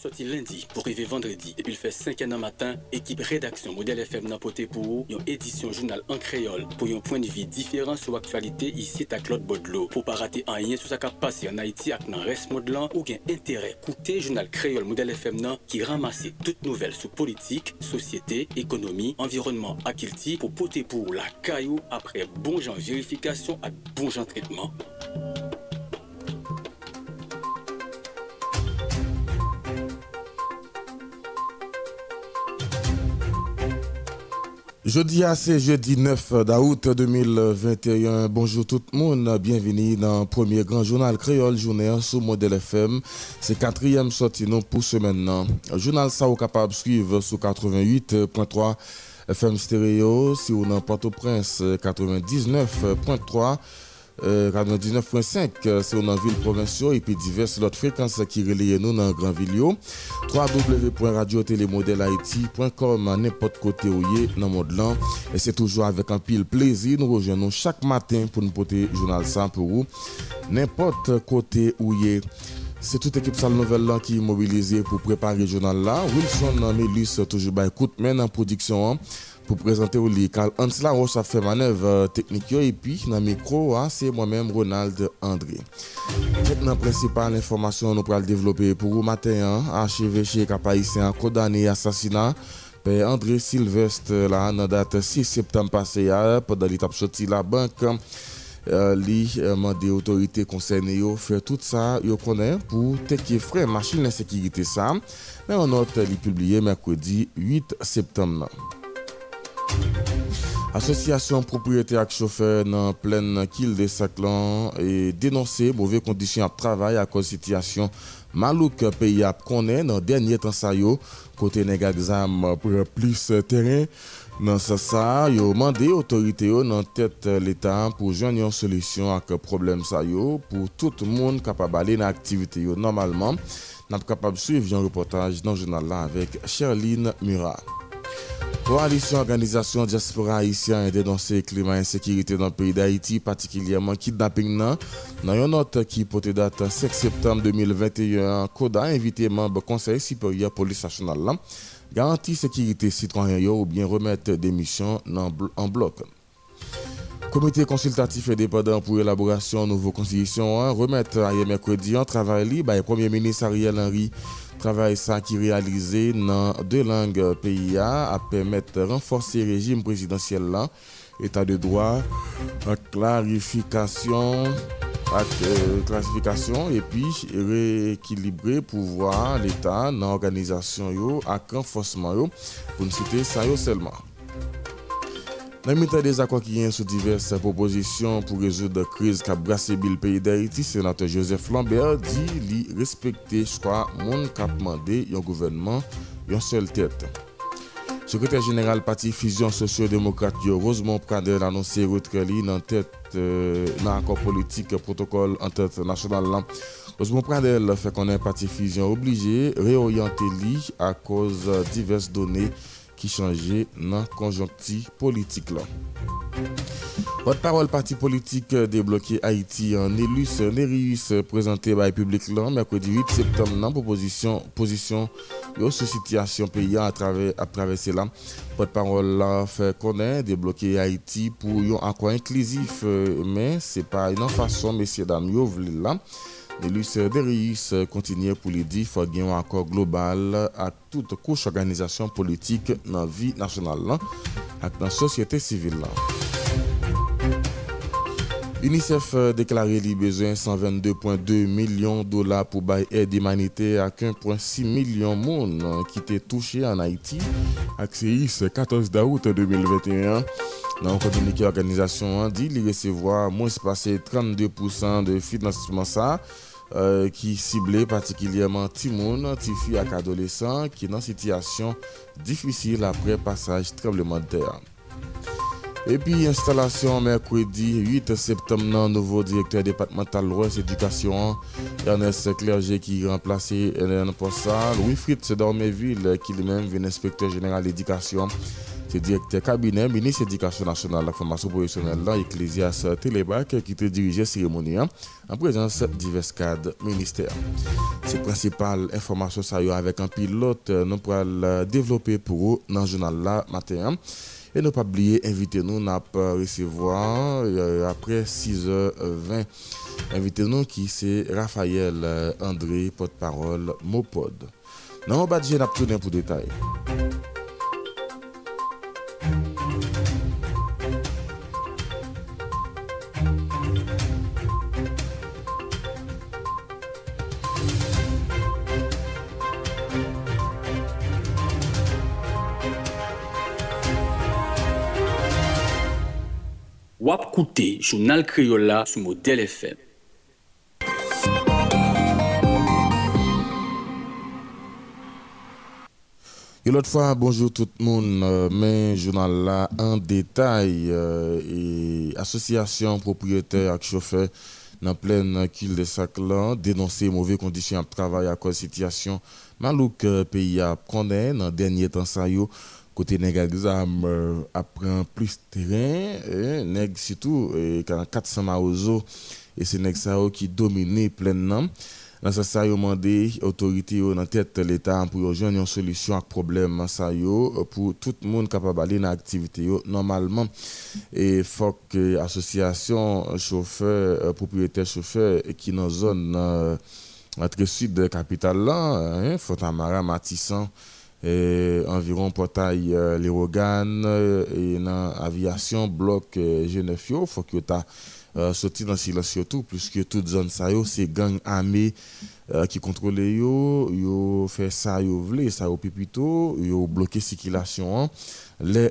Sorti lundi pour arriver vendredi. Depuis le fait 5 ans matin, équipe rédaction Modèle FM n'a poté pour une édition journal en créole pour un point de vue différent sur l'actualité ici à Claude Baudelot. Pour pas rater un rien sur ce qui a passé en Haïti avec dans reste modelant ou gain intérêt. Écoutez journal créole Modèle FM qui ramasse toutes nouvelles sur politique, société, économie, environnement à pour poter pour la caillou après bon genre vérification et bon genre traitement. Jeudi à jeudi 9 d'août 2021. Bonjour tout le monde, bienvenue dans le premier grand journal créole journée sous modèle FM. C'est quatrième sortie pour ce maintenant. Journal ça capable suivre sur 88.3 FM stéréo, si vous dans Port-au-Prince 99.3 Euh, 99.5 euh, se ou nan vil promensyo epi divers lot frekans ki releye nou nan gran vil yo. www.radiotelemodelhaiti.com nepot kote ou ye nan mod lan e se toujou avek an pil plezi nou rejen nou chak matin pou nou pote jounal san pou ou nepot kote ou ye se tout ekip sal nouvel lan ki mobilize pou prepare jounal la Wilson nan Melus toujou bay koutmen nan prodiksyon an pour présenter au Lical. Ansela Roche a fait manœuvre euh, technique et puis dans le micro, ah, c'est moi-même Ronald André. Maintenant, principale information nous pourrons développer pour vous matin, archevêché capaïtien condamné assassinat. André Sylvestre la nan date 6 septem pase ya ah, padan li tap soti la bank euh, li euh, mande otorite konsen yo fe tout sa yo konen pou teke fre machin la sekirite sa men anot li publie mekwedi 8 septem nan Association propriétaire et chauffeur dans pleine quille de Saclan et dénoncé mauvaises conditions de travail à cause de situation malouk pays a connaît dans dernier temps ça yo. Côté exam pour plus terrain dans ça ça yo. Demandé autorité dans tête l'état pour joindre une solution à problème ça yo pour tout le monde capable d'aller dans activité yo normalement. N'a capable suivre un reportage dans le journal là avec Sherline Murat. Coalition Organisation Diaspora Haïtien a dénoncé climat insécurité dans le pays d'Haïti, particulièrement kidnapping. Dans une note qui porte date 5 septembre 2021, CODA a invité membres Conseil supérieur police nationale garantir sécurité citoyen ou bien remettre des missions en bloc. Comité consultatif indépendant pour l'élaboration de nouvelles constitutions remettre hier mercredi en travail libre le Premier ministre Ariel Henry Travay sa ki realize nan de lang PIA a pemet renforse rejim prezidansyel lan, etat de droit, klarifikasyon, klasifikasyon euh, epi re-ekilibre pouvwa l'Etat nan organizasyon yo ak renfosman yo pou n'site sa yo selman. Nan mitan de zakwa ki yon sou diverse proposisyon pou rezoud de kriz ka brase bil peyi da iti, senatè Joseph Lambert di li respekte chwa moun kap mande yon gouvenman yon sel tèt. Sekretèr General Pati Fizyon Sosyo-Demokrate yo Rosemont Prader anonsè rotre li nan tèt euh, nan akor politik protokol an tèt nasyonal lan. Rosemont Prader fè konen Pati Fizyon oblige reoryante li a koz divers donè ki chanje nan konjonkti politik lan. Pot parol parti politik deblokye Haiti an elus Nerius prezante bay publik lan Merkwedi 8 septem nan pou posisyon yo se sityasyon peya atravese lan. Pot parol la fe konen deblokye Haiti pou yon akwa inklusif men se pa yon fason mesye dam yo vle lan. Elus Derius kontinye pou li di fwa gen yon akor global a tout kouch organizasyon politik nan vi nasyonal lan ak nan sosyete sivil lan. UNICEF deklare li bezwen 122.2 milyon dola pou bay ed imanite ak 1.6 milyon moun ki te touche an Haiti ak seis 14 daout 2021. Nan kontinike organizasyon an di li resevoa mwen se pase 32% de finansman sa. Euh, ki sible patikilyeman ti moun, ti fi ak adolesan ki nan sityasyon difisil apre pasaj trebleman ter. Epi, instalasyon Merkwedi 8 septem nan nouvo direktor departemental lwes edukasyon Ernest Clerge ki remplase Ellen Possal, Wilfried Sedormeville ki li men ven inspektor general edukasyon C'est directeur cabinet, ministre éducation nationale, la formation professionnelle, l'Ecclésias Télébac, qui te dirigeait cérémonie hein, en présence divers cadres ministères. C'est principale information ça avec un pilote, nous pourrons développer pour vous dans le journal là matin. Hein. Et ne pas oublier, invitez-nous à recevoir euh, après 6h20. Invitez-nous qui c'est Raphaël euh, André, porte-parole Mopod. Non, on va dire pour détail. Wap koute, jounal kriyola sou model FM. Et l'autre fois, bonjour tout le monde, euh, mais journal là en détail. Euh, et association propriétaire et chauffeur dans pleine quille de sac là, dénoncer mauvaises conditions de travail à cause de la situation malouk euh, pays a connaît dans dernier temps ça yo côté nèg exam apprend plus terrain et nèg surtout et 400 maozo et c'est nèg qui domine pleinement dans ce ça yo mandé autorité dans tête l'état pour joindre une solution à problème ça yo pour tout le monde capable aller dans activité normalement. Et faut que association chauffeur euh, propriétaire chauffeur qui dans zone euh, très sud de capitale là hein, Fontamara Matissan et environ portail euh, les euh, et dans aviation bloc euh, G9 faut que tu euh, sorti dans silence surtout puisque toute zone ça c'est gang armé euh, qui contrôle yo yo fait ça yo vle ça au pipito yo bloqué circulation hein.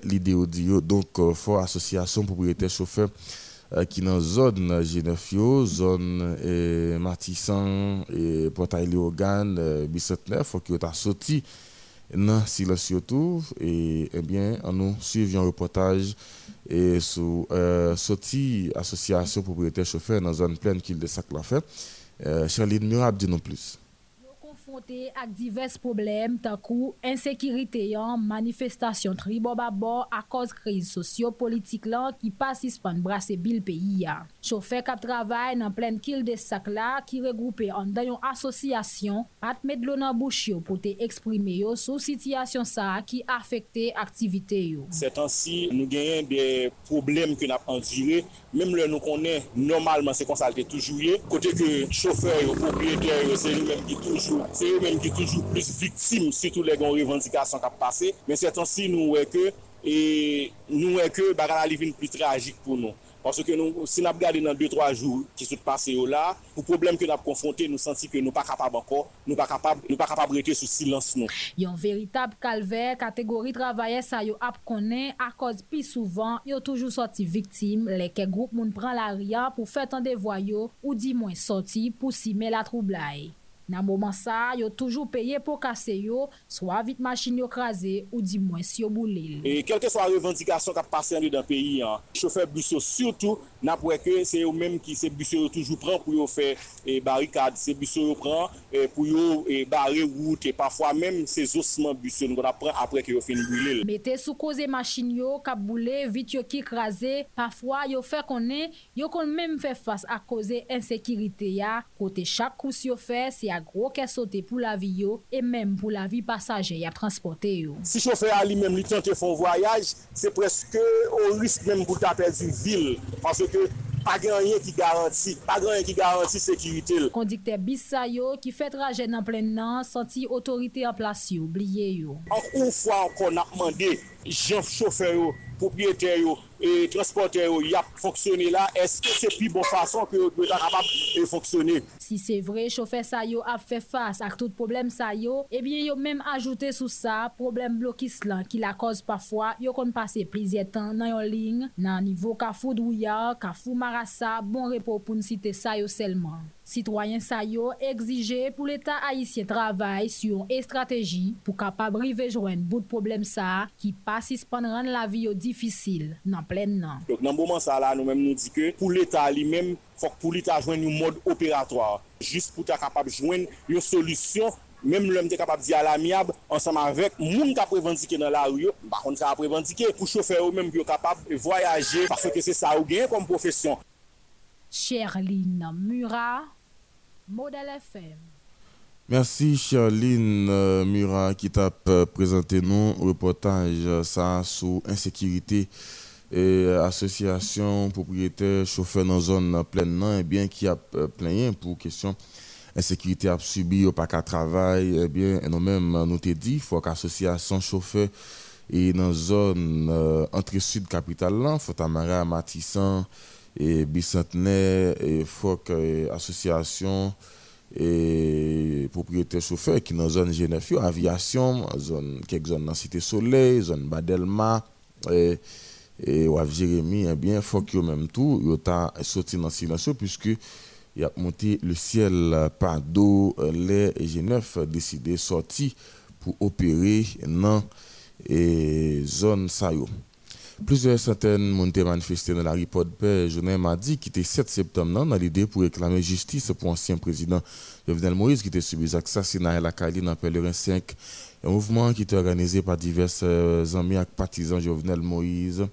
l'idée audio donc faut association propriétaire chauffeur qui dans zone G9 zone Matissan et portail Léogane euh, bicentenaire faut que tu sorti non silence surtout et eh bien nous suivions un reportage et sur euh, sortie association propriétaire chauffeur dans zone pleine qu'il de sac la fait. Euh, Charline Murab dit non plus konfronte ak divers problem takou insekirite yon manifestasyon tribobabor a koz kriz sosyo-politik lan ki pasispan brase bil peyi ya. Choufe kap travay nan plen kil de sak la ki regroupe an dayon asosyasyon at med lo nan bouch yo pou te eksprime yo sou sityasyon sa ki afekte aktivite yo. Se tan si nou genyen de problem ke nap anjire, mem le nou konen normalman se konsalte toujouye, kote ke choufe yo, propriete yo, se nou menm ki toujou, se ke yo men ki toujou plis viktim sitou le gon revendikasyon kap pase, men setan si nou wè ke e, nou wè ke bagan alivin pli tragik pou nou. Paske nou, si nap gade nan 2-3 jou ki sou pase yo la, pou problem ke nap konfronte, nou santi ke nou pa kapab anko, nou pa kapab, nou pa kapab rete sou silans nou. Yon veritab kalver, kategori travaye sa yo ap konen, akos pi souvan, yo toujou sorti viktim, leke group moun pran la ria pou fetan de voyo ou di mwen sorti pou si me la troublai. Nan mouman sa, yo toujou peye pou kase yo, swa vit machin yo kraze ou di mwen si yo boulil. E kelke swa revendikasyon kap pase an yo dan peyi chofer busyo surtout nan pou eke se yo menm ki se busyo yo toujou pran pou yo fe e, barikade, se busyo yo pran e, pou yo e, bare wout e pafwa menm se zosman busyo nou kon ap pran apre ki yo fin boulil. Mete sou koze machin yo kap boule, vit yo ki kraze, pafwa yo fe konen, yo kon menm fe fas a koze ensekirite ya, kote chak kous yo fe se a ya gro ke sote pou la vi yo e menm pou la vi pasaje ya transporte yo. Si chofer a li menm li tante fon voyaj, se preske o risk menm pou ta perdi vil, panse ke pa ganyen ki garanti, pa ganyen ki garanti sekirite l. Kondikte bis sa yo ki fet raje nan plen nan, santi otorite an plas yo, bliye yo. An ou fwa an kon ap mande, jan chofer yo, propriete yo, e, transporte yo yap foksyone la, eske se pi bon fason ki yo dwe ta kapab e foksyone. Si se vre, chofer sa yo ap fe fas ak tout problem sa yo, ebyen yo menm ajoute sou sa problem blokis lan ki la koz pafwa yo kon pase plizye tan nan yon ling nan nivou kafou drouya, kafou marasa, bon repo pou nsite sa yo selman. Citoyen sa yo exije pou l'Etat haisyen travay syon e strategi pou kapab rive jwen bout problem sa ki pasis pan ren la vi yo difisil nan plen nan. Donc, nan mouman sa la nou menm nou di ke pou l'Etat li menm fok pou l'Etat jwen yon mod operatoir. Jist pou ta kapab jwen yon solusyon menm lèm te kapab di al amiab ansam avèk moun ka prevandike nan la ou yo bakon ka prevandike pou chofer ou menm yo kapab voyaje parce ke se sa ou gen kom profesyon. Cherline Murat FM. Merci Cherline euh, Murat qui t'a euh, présenté nous reportage euh, ça sur insécurité et association propriétaire chauffeur dans zone pleine et bien qui a plein pour question insécurité a subi au pas travail eh bien nous même nous te dit faut qu'association chauffeur et dans zone entrée sud capitale là faut Tamara Matissan et bicentenaire et que association et propriétaire chauffeur qui dans zone Genève, aviation, zone quelques zones dans Cité Soleil, zone Badelma et et Wav Jérémy, eh bien, faut même tout, il a sorti dans silence puisque il a monté le ciel par d'eau, les G9 décidé sortir pour opérer dans la zone Sayo. Plusieurs centaines ont manifesté dans la de paix journée mardi qui était 7 septembre dans l'idée pour réclamer justice pour l'ancien président Jovenel Moïse qui était subi assassinat à la Cali dans Pèlerin 5. Un mouvement qui était organisé par divers euh, amis et partisans Jovenel Moïse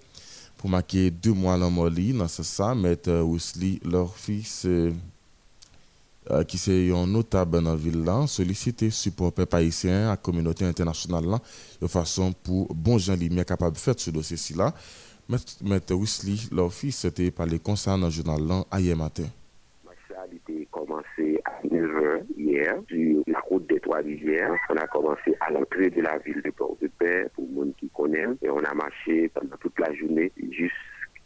pour marquer deux mois dans Moli. Dans ce sens, Maître Wesley, leur fils, euh, euh, qui est un notable dans la ville là, solliciter support peuple haïtien à la communauté internationale de façon pour bon gens lumière capable de faire ce dossier là. Maître Wesley, leur fils, était parlé concernant le journal là hier matin. Ma a commencé à 9h hier sur la route des Trois-Rivières. On a commencé à l'entrée de la ville de Port-de-Paix pour le monde qui connaît et on a marché pendant toute la journée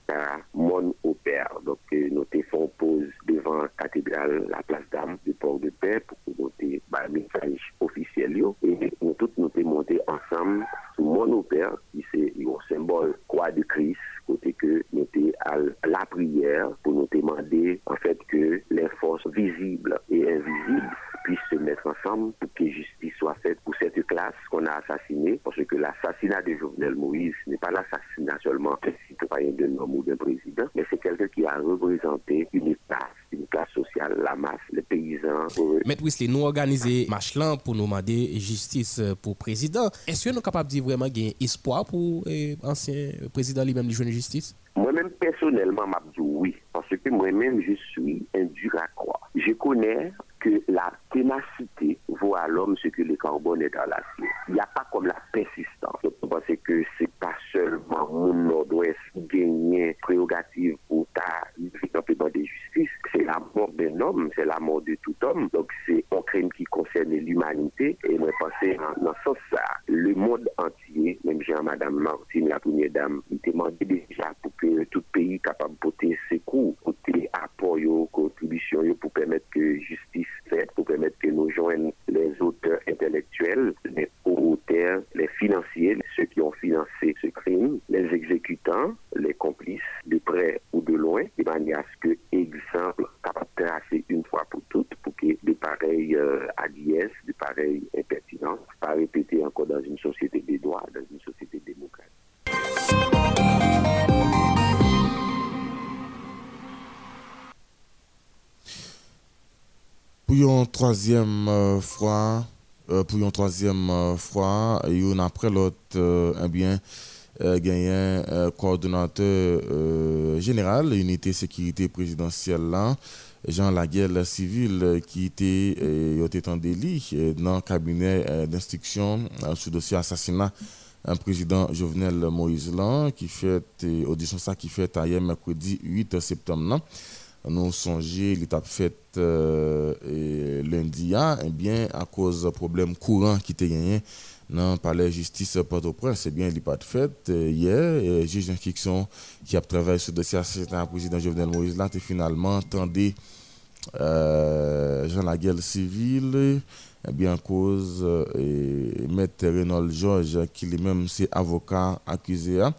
jusqu'à Mon au Père. Donc nous avons pause devant la cathédrale, la place d'âme du port de paix pour nous bah, message officiel. Et nous tous nous montés ensemble sur mon père, qui c'est un symbole croix de Christ, côté que nous à la prière pour nous demander en fait que les forces visibles et invisibles puissent se mettre ensemble pour que justice soit faite pour cette classe qu'on a assassinée, parce que l'assassinat de Jovenel Moïse n'est pas l'assassinat seulement d'un citoyen d'un homme ou d'un président, mais c'est quelqu'un qui a représenté une classe, une classe sociale, la masse, les paysans. Maître Wesley, nous organisons marche pour nous demander justice pour le président. Est-ce que nous sommes capables de dire vraiment qu'il y a espoir pour l'ancien président lui-même de jouer justice? Moi-même, personnellement, je oui, parce que moi-même, je suis un dur à croire. Je connais que la ténacité vaut à l'homme ce que le carbone est dans l'acier. Il n'y a pas comme la persistance. Je pense que c'est pas seulement mon nord-ouest qui gagne prérogative pour ta simplement de justice, c'est la mort d'un homme, c'est la mort de tout homme. Donc c'est un crime qui concerne l'humanité. Et moi, pensez dans ce sens, le monde entier, même j'ai Madame Martine, la première dame, il demandait déjà pour que tout pays capable de porter secours, porter apport, contribution, pour permettre que justice faite, pour permettre que nous joignent les auteurs intellectuels, les financiers, ceux qui ont financé ce crime, les exécutants, les complices, de près ou de loin, de manière à ce que, exemple, tracer une fois pour toutes, pour que de pareilles euh, de pareilles impertinences, pas répéter encore dans une société des droits, dans une société démocratique. Pour une troisième euh, fois, pour une troisième euh, fois, et une après l'autre, eh bien, gagné coordonnateur général, unité sécurité présidentielle là, Jean Laguerre civil qui était, en délit dans le cabinet d'instruction sur dossier assassinat un président Jovenel Moïse Lan qui fait audition ça qui fait hier mercredi 8 septembre nous songer l'étape faite euh, lundi hein, eh bien à cause de problèmes courants qui étaient gagnés dans le palais justice Port-au-Prince, c'est bien, il pas fait. Hier, le juge d'instruction qui a travaillé sur le dossier assistant président Jovenel Moïse, là, finalement entendu euh, Jean Laguerre civil, eh bien, à cause euh, Maître Renaud Georges, qui lui-même, c'est avocat accusé. Hein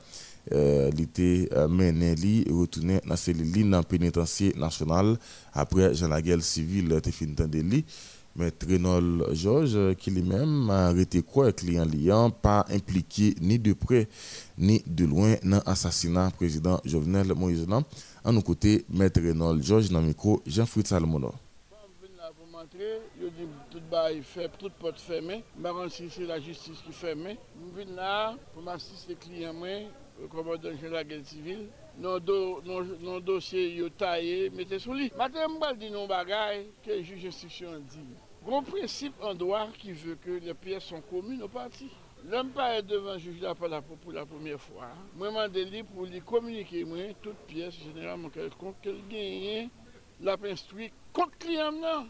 euh, était euh, mené li retourné dans cellule dans pénitencier national. Après Jean Laguerre civil était fini de li mais Renaud Georges qui lui-même a été quoi client liant pas impliqué ni de près ni de loin dans l'assassinat président Jovenel Moïse en nos côtés maître Renaud Georges dans micro Jean-Fritz Salmono. Tout la la komandan jenera gen sivil, nan, do, nan, nan dosye yo taye, mette sou li. Maten mbal di nou bagay, ke juj instruksyon di. Gron prinsip an doar ki ve ke le piye son komu nou pati. Lèm pa e devan juj la pa la pou pou la poumye fwa, mwen mande li pou li komunike mwen tout piye se jenera mwen kelkon kel genye la penstoui kont kliyam nan,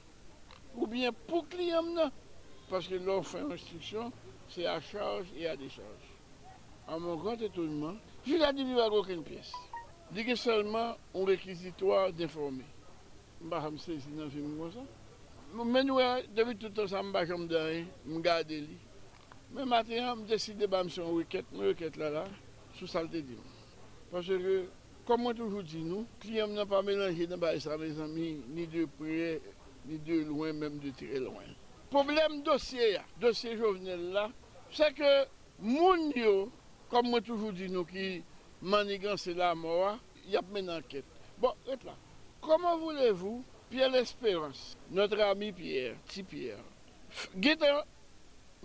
ou bien pou kliyam nan, paske lò fè instruksyon, se a charge e a decharge. an mon grand etonman, jil a di mi wak oken piyes. Di gen selman, on rekizitwa deforme. Mba hamse si nan film kon sa. Men wè, devi toutan sa mba jom dare, mgade li. Men maten an, mdeside ba mson wiket, mwen wiket la la, sou salte di mwen. Pase ke, kom mwen toujou di nou, kliyem nan pa melanje nan ba esa me zami, ni de priye, ni de loin, menm de tre loin. Problem dosye ya, dosye jovenel la, se ke moun yo, Kom mwen toujou di nou ki manigan se la mowa, yap men anket. Bon, et la, koman voulez-vous, Pierre L'Espérance, notre ami Pierre, ti Pierre, gite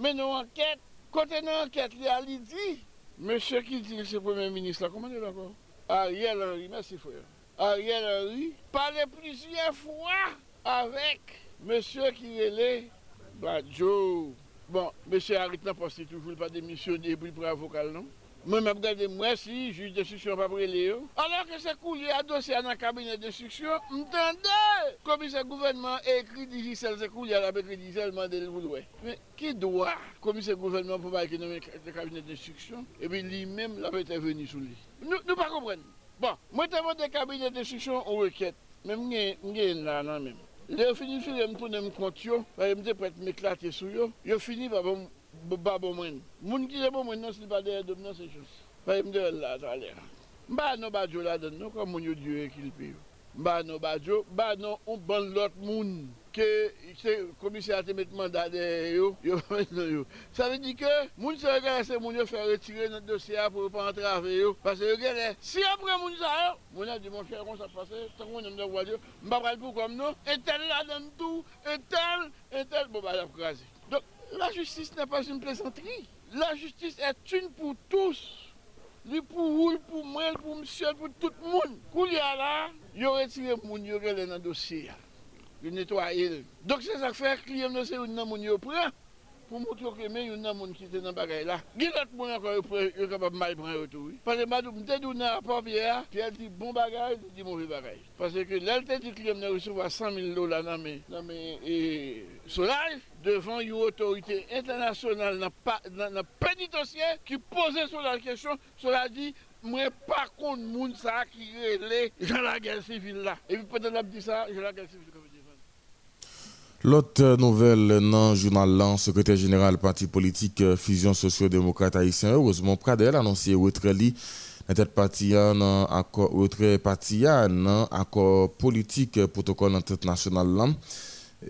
men nou anket, kote nan anket li a li di, Monsye ki di se premier ministre la, koman e lankon? Ariel Henry, mersi fwe. Ariel Henry, pale plizye fwa avek monsye ki rele Badjou. Bon, Monsye Harit nan poste toujou pa demisyon de bri pou avokal non? Mwen ap gade mwen si, juj de suksyon pa prele yo. Alors kou li a dosye an an kabine de suksyon, mtende! Komise gouvernement ekri di jisel se kou li a la bekri di jisel mande l voulwe. Men, ki doa komise gouvernement pou ba ekinome kabine de suksyon? E bi li menm la bete veni sou li. Nou pa kompren. Bon, mwen te vode kabine de suksyon ou weket. Men mwen gen la nan menm. Le yo fini fil, m tounen m kont yo, pa yo m de pou et m eklate sou yo, yo fini pa bo bon mwen. Moun ki de bo mwen nan, se li pa deye dom nan se chos. Pa yo m de el la talè. Mba nan ba djo la den, nou kon moun yo diwe ki li pe yo. Mba nou badjo, mba nou un ban lot moun. Ke se komise ate met mandade yo, yo men nou yo. Sa ve di ke moun se regale se moun yo fè retire nan dosya pou pa antrave yo. Pase yo gèle. Si apre moun yo, moun a di moun chè kon sa pase, tan moun yon mde wadyo, mba pral pou kom nou, etel la den tou, etel, etel, bo ba la frazi. La justice n'est pas une plaisanterie. La justice est une pour tous. Lui pour vous, pour moi, pour monsieur, pour tout le monde. Quand il y a là, il y aurait tiré mon il y aurait dans le dossier. Il nettoyer. Donc c'est ça que fait, client ne sait où il prend pour montrer que mais il y a gens qui sont dans bagaille là. Il y a des gens encore qui capable mal prendre retour. Parce que madame me dit dans rapport Pierre, puis elle dit bon bagage, dit mauvais bagage. Parce que elle dit client ne recevoir 100 000 dollars dans mes dans mes et solage devant une autorité internationale dans le pénitentiaire qui posait sur la question, cela dit moi pas contre monde ça qui relait dans la guerre civile là. Et puis pendant dit ça, j'ai la guerre civile L'autre nouvelle dans le journal là, secrétaire général parti politique euh, Fusion socio-démocrate haïtien, heureusement Pradel a annoncé retrait li dans tête parti dans accord retrait parti dans accord politique euh, protocole international là.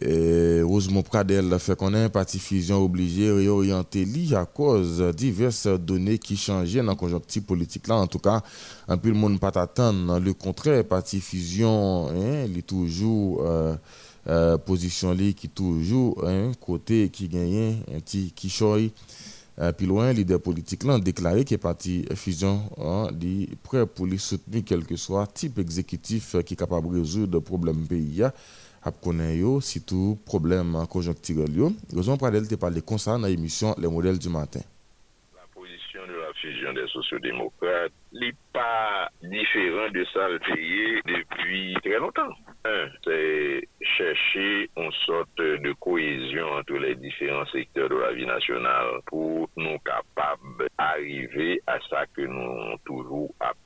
Et heureusement Pradel fait qu'on un parti Fusion obligé de réorienter li à cause diverses données qui changeaient dans la conjoncture politique. Là. En tout cas, un peu le monde pas attendre le contraire. Parti Fusion, hein, est toujours euh, euh, position li qui toujours un côté qui gagne un petit qui choy euh, puis loin leader politique là déclaré que parti fusion hein, dit prêt pour lui soutenir quel que soit type exécutif qui est capable de résoudre problème pays ap konen yo, sitou problem konjonktirel yo. Rezon Pradel te pale konsa nan emisyon Le Modèle du Matin. La pozisyon de la fusion des sociodémocrates li pa diferent de sa l'payé depi tre lontan. Un, c'est chercher une sorte de cohésion entre les différents secteurs de la vie nationale pour nous capables d'arriver à ça que nous avons toujours appelé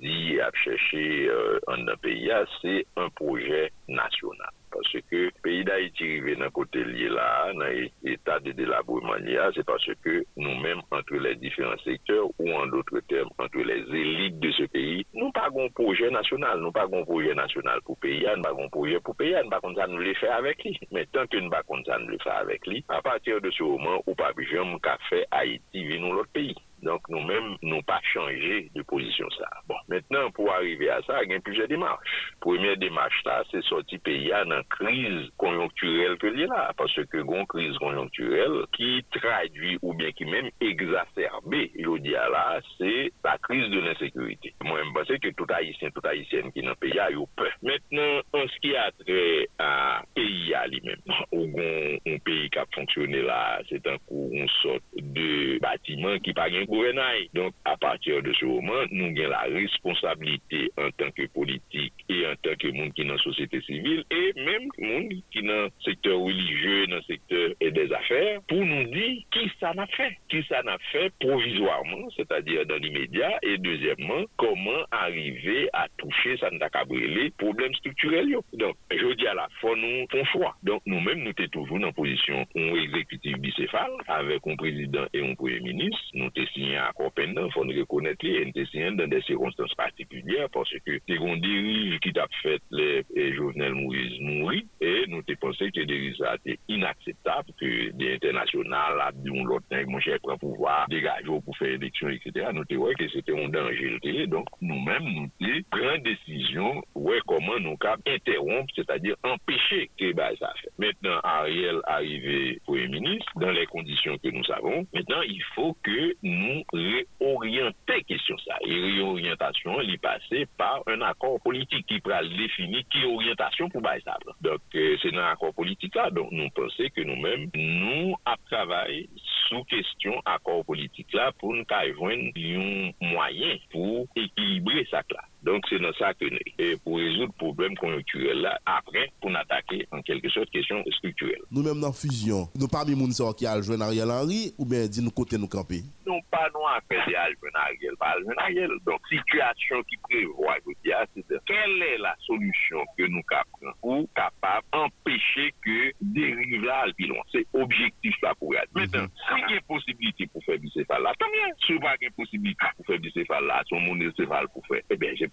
di ap chèche euh, an nan peyi a, ah, se an projè nasyonal. Pase ke peyi da iti rive nan kote liye la, nan etat de delabouman liya, se pase ke nou menm antre les diferents sekteurs ou an doutre term antre les élites de se peyi, nous pas un projet national, nous pas un projet national pour pays, nous pas un projet pour pays, nous pas ça nous le fait avec lui. Mais tant que nous pas ça nous le fait avec lui, à partir de ce moment où pas besoin qu'a fait Haïti venir l'autre pays. Donc nous-mêmes, nous pas changé de position ça. Bon, maintenant, pour arriver à ça, il y a plusieurs démarches. Première démarche là, c'est sortir pays dans crise conjoncturelle que là, parce que une crise conjoncturelle qui traduit ou bien qui même exacerbé, il dit là, c'est la crise de l'insécurité. Moi, je pense se ke tout haïsyen, tout haïsyen ki nan peya yo pe. Mètnen, an se ki atre a peyi a li men, ou gon an peyi kap fonksyonè la, se tan kou an sot de batiman ki pa gen kourenay. Donk, a patir de sou oman, nou gen la responsabilite an tanke politik e an tanke moun ki nan sosete sivil e menm moun ki nan sektor religye, nan sektor e des afer, pou nou di ki sa na fe. Ki sa na fe provisoirman, se ta dire dan imedya, e dezemman, koman arrive a touche sa nta kabrele problem strukturel yo. Don, jodi ala, fon nou fon chwa. Don, nou men nou te toujou nan posisyon on exekutif bicefal, avek on prezident e on premier ministre, nou te sinyen akopen nan, fon rekonet li, en te sinyen dan de sekonstans partikulyer, parce ke te kon dirij ki tap fet le jovenel Moïse Mouri, e nou te pense ke dirij sa te inakseptab ke de internasyonal ap di moun loten, moun chè pran pouvoar, degaj yo pou fè eleksyon, etc. Nou te wè ke se te on danjil te, donk nou nous-mêmes, nous avons pris décision, ouais, comment nous avons interrompre, c'est-à-dire empêcher que bah, fait. Maintenant, Ariel arrivé Premier ministre, dans les conditions que nous savons, maintenant, il faut que nous réorientions question ça. Et réorientation, elle est passée par un accord politique qui pourra définir qui orientation pour ça. Donc, euh, c'est un accord politique là. Donc, nous pensons que nous-mêmes, nous, à travailler sous question accord politique là pour nous avoir un moyen pour équilibrer bouje sak la. Donc, c'est dans ça que nous, et pour résoudre le problème conjoncturel là, après, pour attaquer en quelque sorte question structurelle. Nous-mêmes dans la fusion, nous pas mis qui a joué Ariel Henry ou bien dit nous côté nous camper? Non, pas nous après de Ariel, pas Ariel. Donc, situation qui prévoit, je dis, c'est de quelle est la solution que nous capons pour capable empêcher que dérive là. C'est objectif là pour être. Maintenant, si il y a possibilité pour faire bicéphale là, tant mieux. Si il n'y a pas possibilité pour faire bicéphale là, son monocéphale pour faire, eh bien, j'ai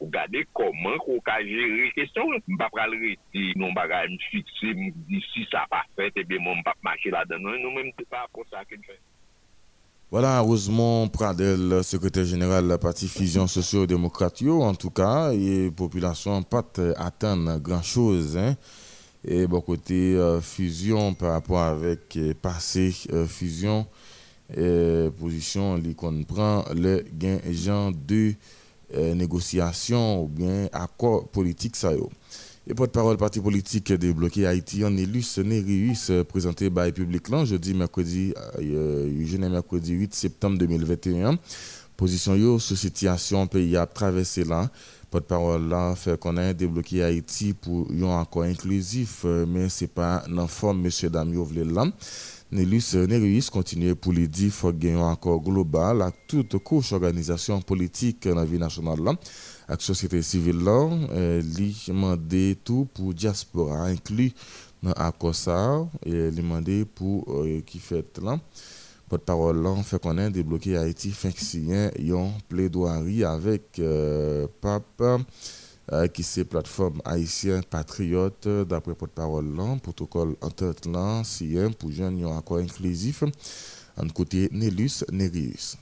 Voilà, Rosemont Pradel, secrétaire général de la partie Fusion Socio-Démocrate, en tout cas, et la population pas grand-chose. Hein. Et bon côté euh, fusion par rapport avec euh, passé euh, fusion, position, qui comprend le gain de négociation ou bien accord politique ça et porte-parole parti politique débloqué Haïti en élu Nérius présenté par le public là jeudi mercredi jeudi mercredi 8 septembre 2021 position yo sur situation pays a traversé là. Porte-parole là fait qu'on a débloqué Haïti pour un accord inclusif mais c'est pas dans forme monsieur Damio là Continue pour lui dire qu'il faut gagner un accord global à toute couche organisation politique dans la vie nationale. Là la société civile là euh, lui demandé tout pour diaspora inclus dans l'accord ça et lui demandé pour euh, qui fait là. Porte-parole là fait qu'on a débloqué Haïti fin yon plaidoirie avec euh, Pape euh, qui c'est plateforme haïtienne patriote d'après porte-parole là protocole entente là sien pour jeunes yon accord inclusif en côté Nelus Nerius.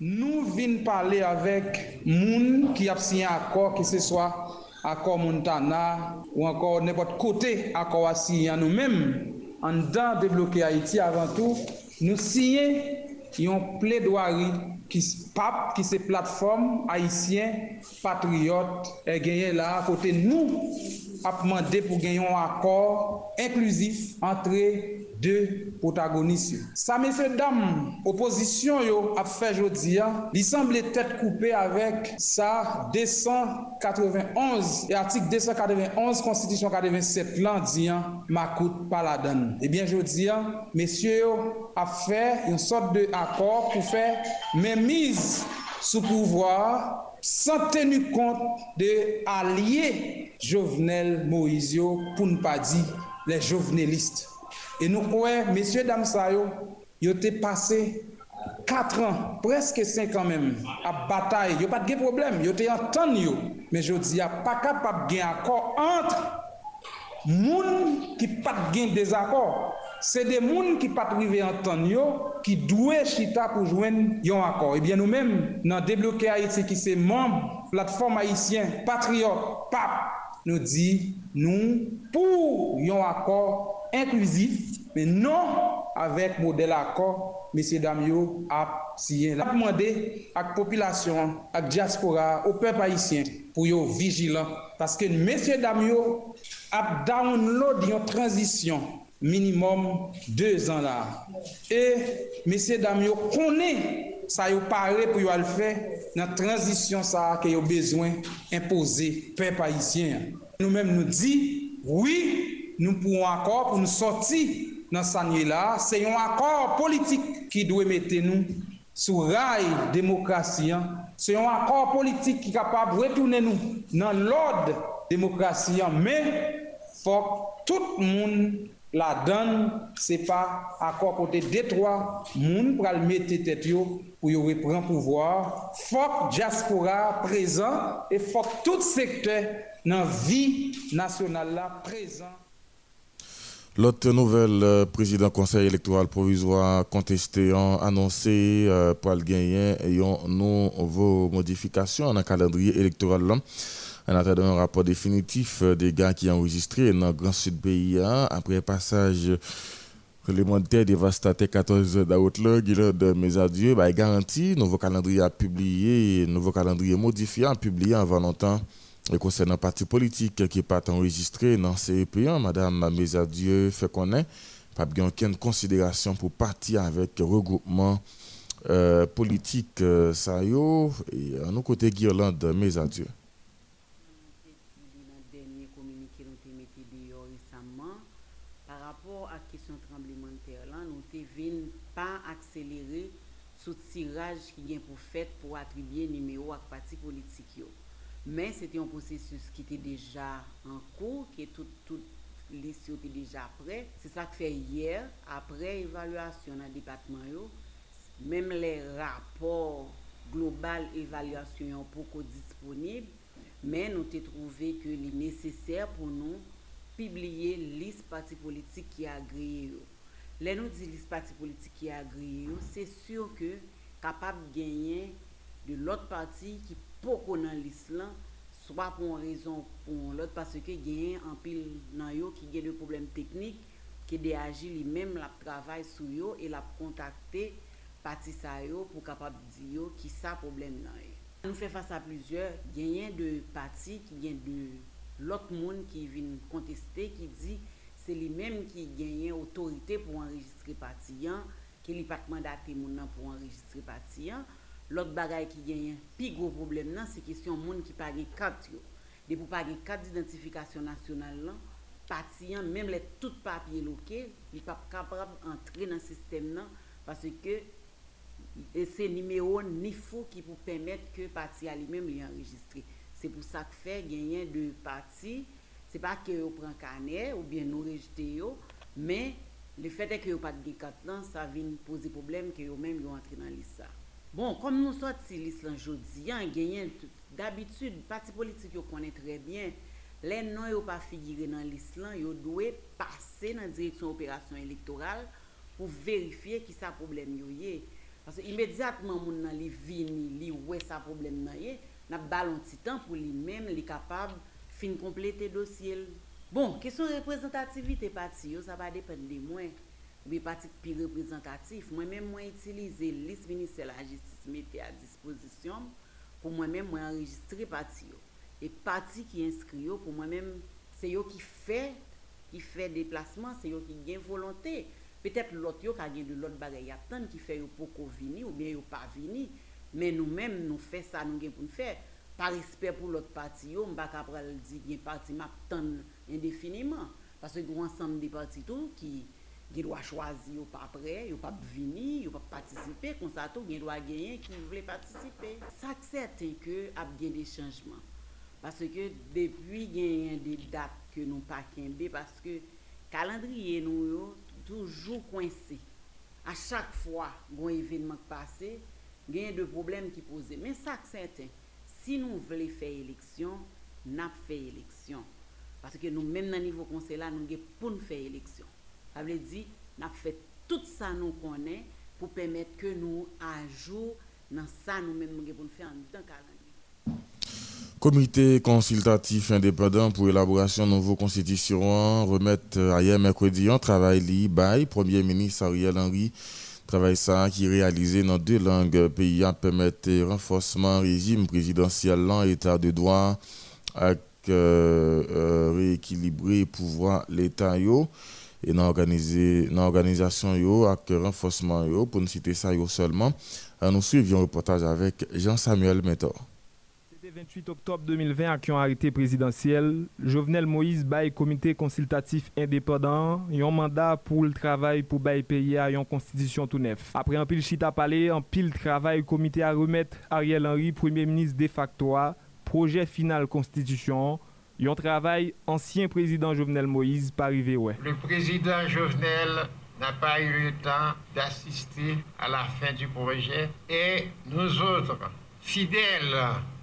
Nous venons parler avec moun qui a signé un accord, que ce soit accord Montana ou encore n'importe côté accord signé nous-mêmes, en dedans débloquer Haïti avant tout, nous signons une plaidoirie ki, pap, ki se platform haisyen patriyot e genyen la kote nou ap mande pou genyon akor inklusif entre de protagonis yo. Sa me fe dam, oposisyon yo ap fe jodi ya, li semble tet koupe avek sa 291 e atik 291 konstitisyon 47 lan diyan makout paladan. Ebyen jodi ya, eh mesye yo ap fe yon sot de akor pou fe memiz sou pouvoar san tenu kont de alye Jovenel Moizio pou n'pa di le jovenelistes. E nou kouè, mesye dam sa yo, yo te pase 4 an, preske 5 an men, ap batay, yo pat gen problem, yo te antan yo. Men jodi, ya pa kapap gen akor antre moun ki pat gen dezakor. Se de moun ki pat rive antan yo, ki dwe chita pou jwen yon akor. Ebyen eh nou men, nan debloke Haiti ki se memb, platform Haitien, patriot, pap, nou di nou pou yon akor inklusif, men non avèk model akor mesye Damyo ap siyen. Ap mwande ak popilasyon, ak diaspora, ou pep haisyen pou yo vijilan. Paske mesye Damyo ap download yon transisyon minimum 2 an la. E mesye Damyo konen sa yo pare pou yo al fè nan transisyon sa ke yo bezwen impose pep haisyen. Nou menm nou di, oui, nou pou an akor pou nou soti nan sanye la, se yon akor politik ki dwe mette nou sou ray demokrasiyan, se yon akor politik ki kapab retounen nou nan lod demokrasiyan, men fok tout moun la dan, se pa akor kote detroa, moun pral mette tet yo pou yo repren pouvoar, fok diaspora prezant, e fok tout sekte nan vi nasyonal la prezant. L'autre nouvelle, euh, président conseil électoral provisoire contesté a annoncé euh, pour le gagner une nouvelle modification dans le calendrier électoral. En attendant un rapport définitif euh, des gars qui ont enregistré dans le Grand Sud pays hein, après passage réglementaire dévastateur 14 d'août de mes adieux, bah, garantie, nouveau calendrier a publié, nouveau calendrier modifié, publié en Et concernant parti politique qui pas enregistré dans CEP1, Madame Mes Adieux fait connaître, pas bien aucune considération pour partir avec regroupement euh, politique euh, ça et à nos côtés Guirlande Mes Adieux. Par rapport à la question tremblement de terre, nous ne pas accélérer ce tirage qui est pour fait pour attribuer numéro à parti politique. Mais c'était un processus qui était déjà en cours, qui est tout, tout liste était déjà prêt. C'est ça que fait hier, après évaluation dans le département, même les rapports global évaluation sont pas disponibles, mais nous avons trouvé que est nécessaire pour nous publier liste parti politique qui a agréé. Nous parti politique qui a agréé, c'est sûr que capable de gagner de l'autre poko nan lis lan, swa pou an rezon pou an lot, pase ke genyen an pil nan yo ki gen de problem teknik, ki de aji li menm lap travay sou yo, e lap kontakte pati sa yo pou kapap di yo ki sa problem nan yo. Nou fè fasa plizye, genyen de pati ki gen de lot moun ki vin konteste, ki di se li menm ki genyen otorite pou enregistre pati yan, ki li pat mandate moun nan pou enregistre pati yan, Lot bagay ki genyen, pi gwo problem nan, se kisyon moun ki pa gen kat yo. De pou pa gen kat d'identifikasyon nasyonal lan, patiyan, menm le tout papye loke, li pa kapab entre nan sistem nan, pase ke se nimeyo nifo ki pou pemet ke patiya li menm li enregistre. Se pou sa k fe genyen de pati, se pa ke yo pran kane, ou bien nou rejite yo, men le fete ke yo pat gen kat lan, sa vin pose problem ke yo menm yo entre nan lisa. Bon, comme nous sommes l'islam aujourd'hui, d'habitude, parti politique connaît très bien, les noms n'ont pas figuré dans l'islam, ils doivent passer dans la direction opération électorale pour vérifier qui ça problème yo Parce que immédiatement mon nan li vini, li ouais ça problème nan n'a ballon petit temps pour lui-même, li capable fin compléter dossier. Bon, question représentativité parti ça va dépendre de moi ou parti plus représentatif, moi-même, moi utiliser liste ministère de la justice mettait à disposition pour moi-même, moi enregistrer parti. Et parti qui inscrit, pour moi-même, c'est eux qui fait qui fait déplacement, c'est eux qui gagne volonté. Peut-être l'autre qui a de l'autre bagaille attendre qui fait pour venir ou bien yo pas venir, mais nous-mêmes nous fait ça nous pour faire par respect pour l'autre parti yo, m'pa capable dire un parti m'attend indéfiniment parce que nous ensemble des partis tout qui gen lwa chwazi yo pa pre, yo pa vini, yo pa patisipe, kon sa tou gen lwa genyen ki vle patisipe. Sa kserte ke ap gen de chanjman. Paske ke depi genyen de dat ke nou pa kenbe, paske kalandriye nou yo toujou kwense. A chak fwa gwen evenman k pase, genyen de problem ki pose. Men sa kserte, si nou vle fe eleksyon, nap fe eleksyon. Paske nou men nan nivou konse la, nou gen pou nou fe eleksyon. Faire élection. Ça veut dire, n'a fait tout ça nous connaît pour permettre que nous à jour dans ça nous-mêmes nous pour faire en temps calendrier. Comité consultatif indépendant pour élaboration de nouvelle constitution remettre hier mercredi un travail libre Premier ministre Ariel Henry Travail ça qui est réalisé dans deux langues pays a permettre renforcement régime présidentiel l'état de droit avec euh, euh, rééquilibrer pouvoir l'état et dans l'organisation yo avec renforcement yo pour ne citer ça yo seulement nous suivions un reportage avec Jean-Samuel Métor. 28 octobre 2020 qui ont arrêté présidentiel, Jovenel Moïse bail comité consultatif indépendant, un mandat pour le travail pour bail pays à une constitution tout neuf. Après un pile chita parlé, un pile travail comité à remettre Ariel Henry premier ministre de facto projet final constitution un travail ancien président Jovenel Moïse pas. Le président Jovenel n'a pas eu le temps d'assister à la fin du projet et nous autres fidèles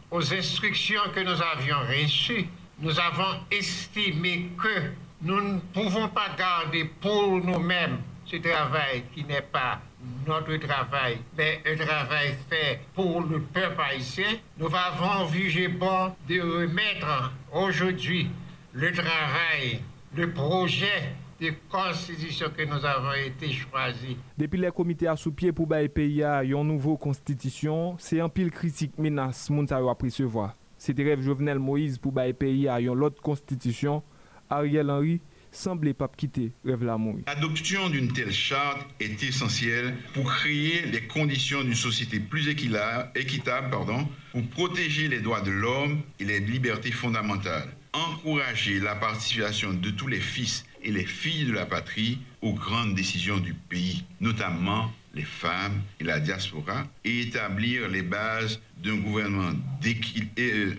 aux instructions que nous avions reçues, nous avons estimé que nous ne pouvons pas garder pour nous-mêmes ce travail qui n'est pas notre travail, mais un travail fait pour le peuple haïtien, nous avons jugé bon de remettre aujourd'hui le travail, le projet de constitution que nous avons été choisis. Depuis les comités à sous-pied pour bailler pays à une nouvelle constitution, c'est un pile critique menace Mounsayo a recevoir. C'était rêve Jovenel Moïse pour bailler pays à une autre constitution. Ariel Henry semblait pas quitter rêve l'amour. L'adoption d'une telle charte est essentielle pour créer les conditions d'une société plus équitable pardon, pour protéger les droits de l'homme et les libertés fondamentales, encourager la participation de tous les fils et les filles de la patrie aux grandes décisions du pays, notamment les femmes et la diaspora, et établir les bases d'un gouvernement, euh,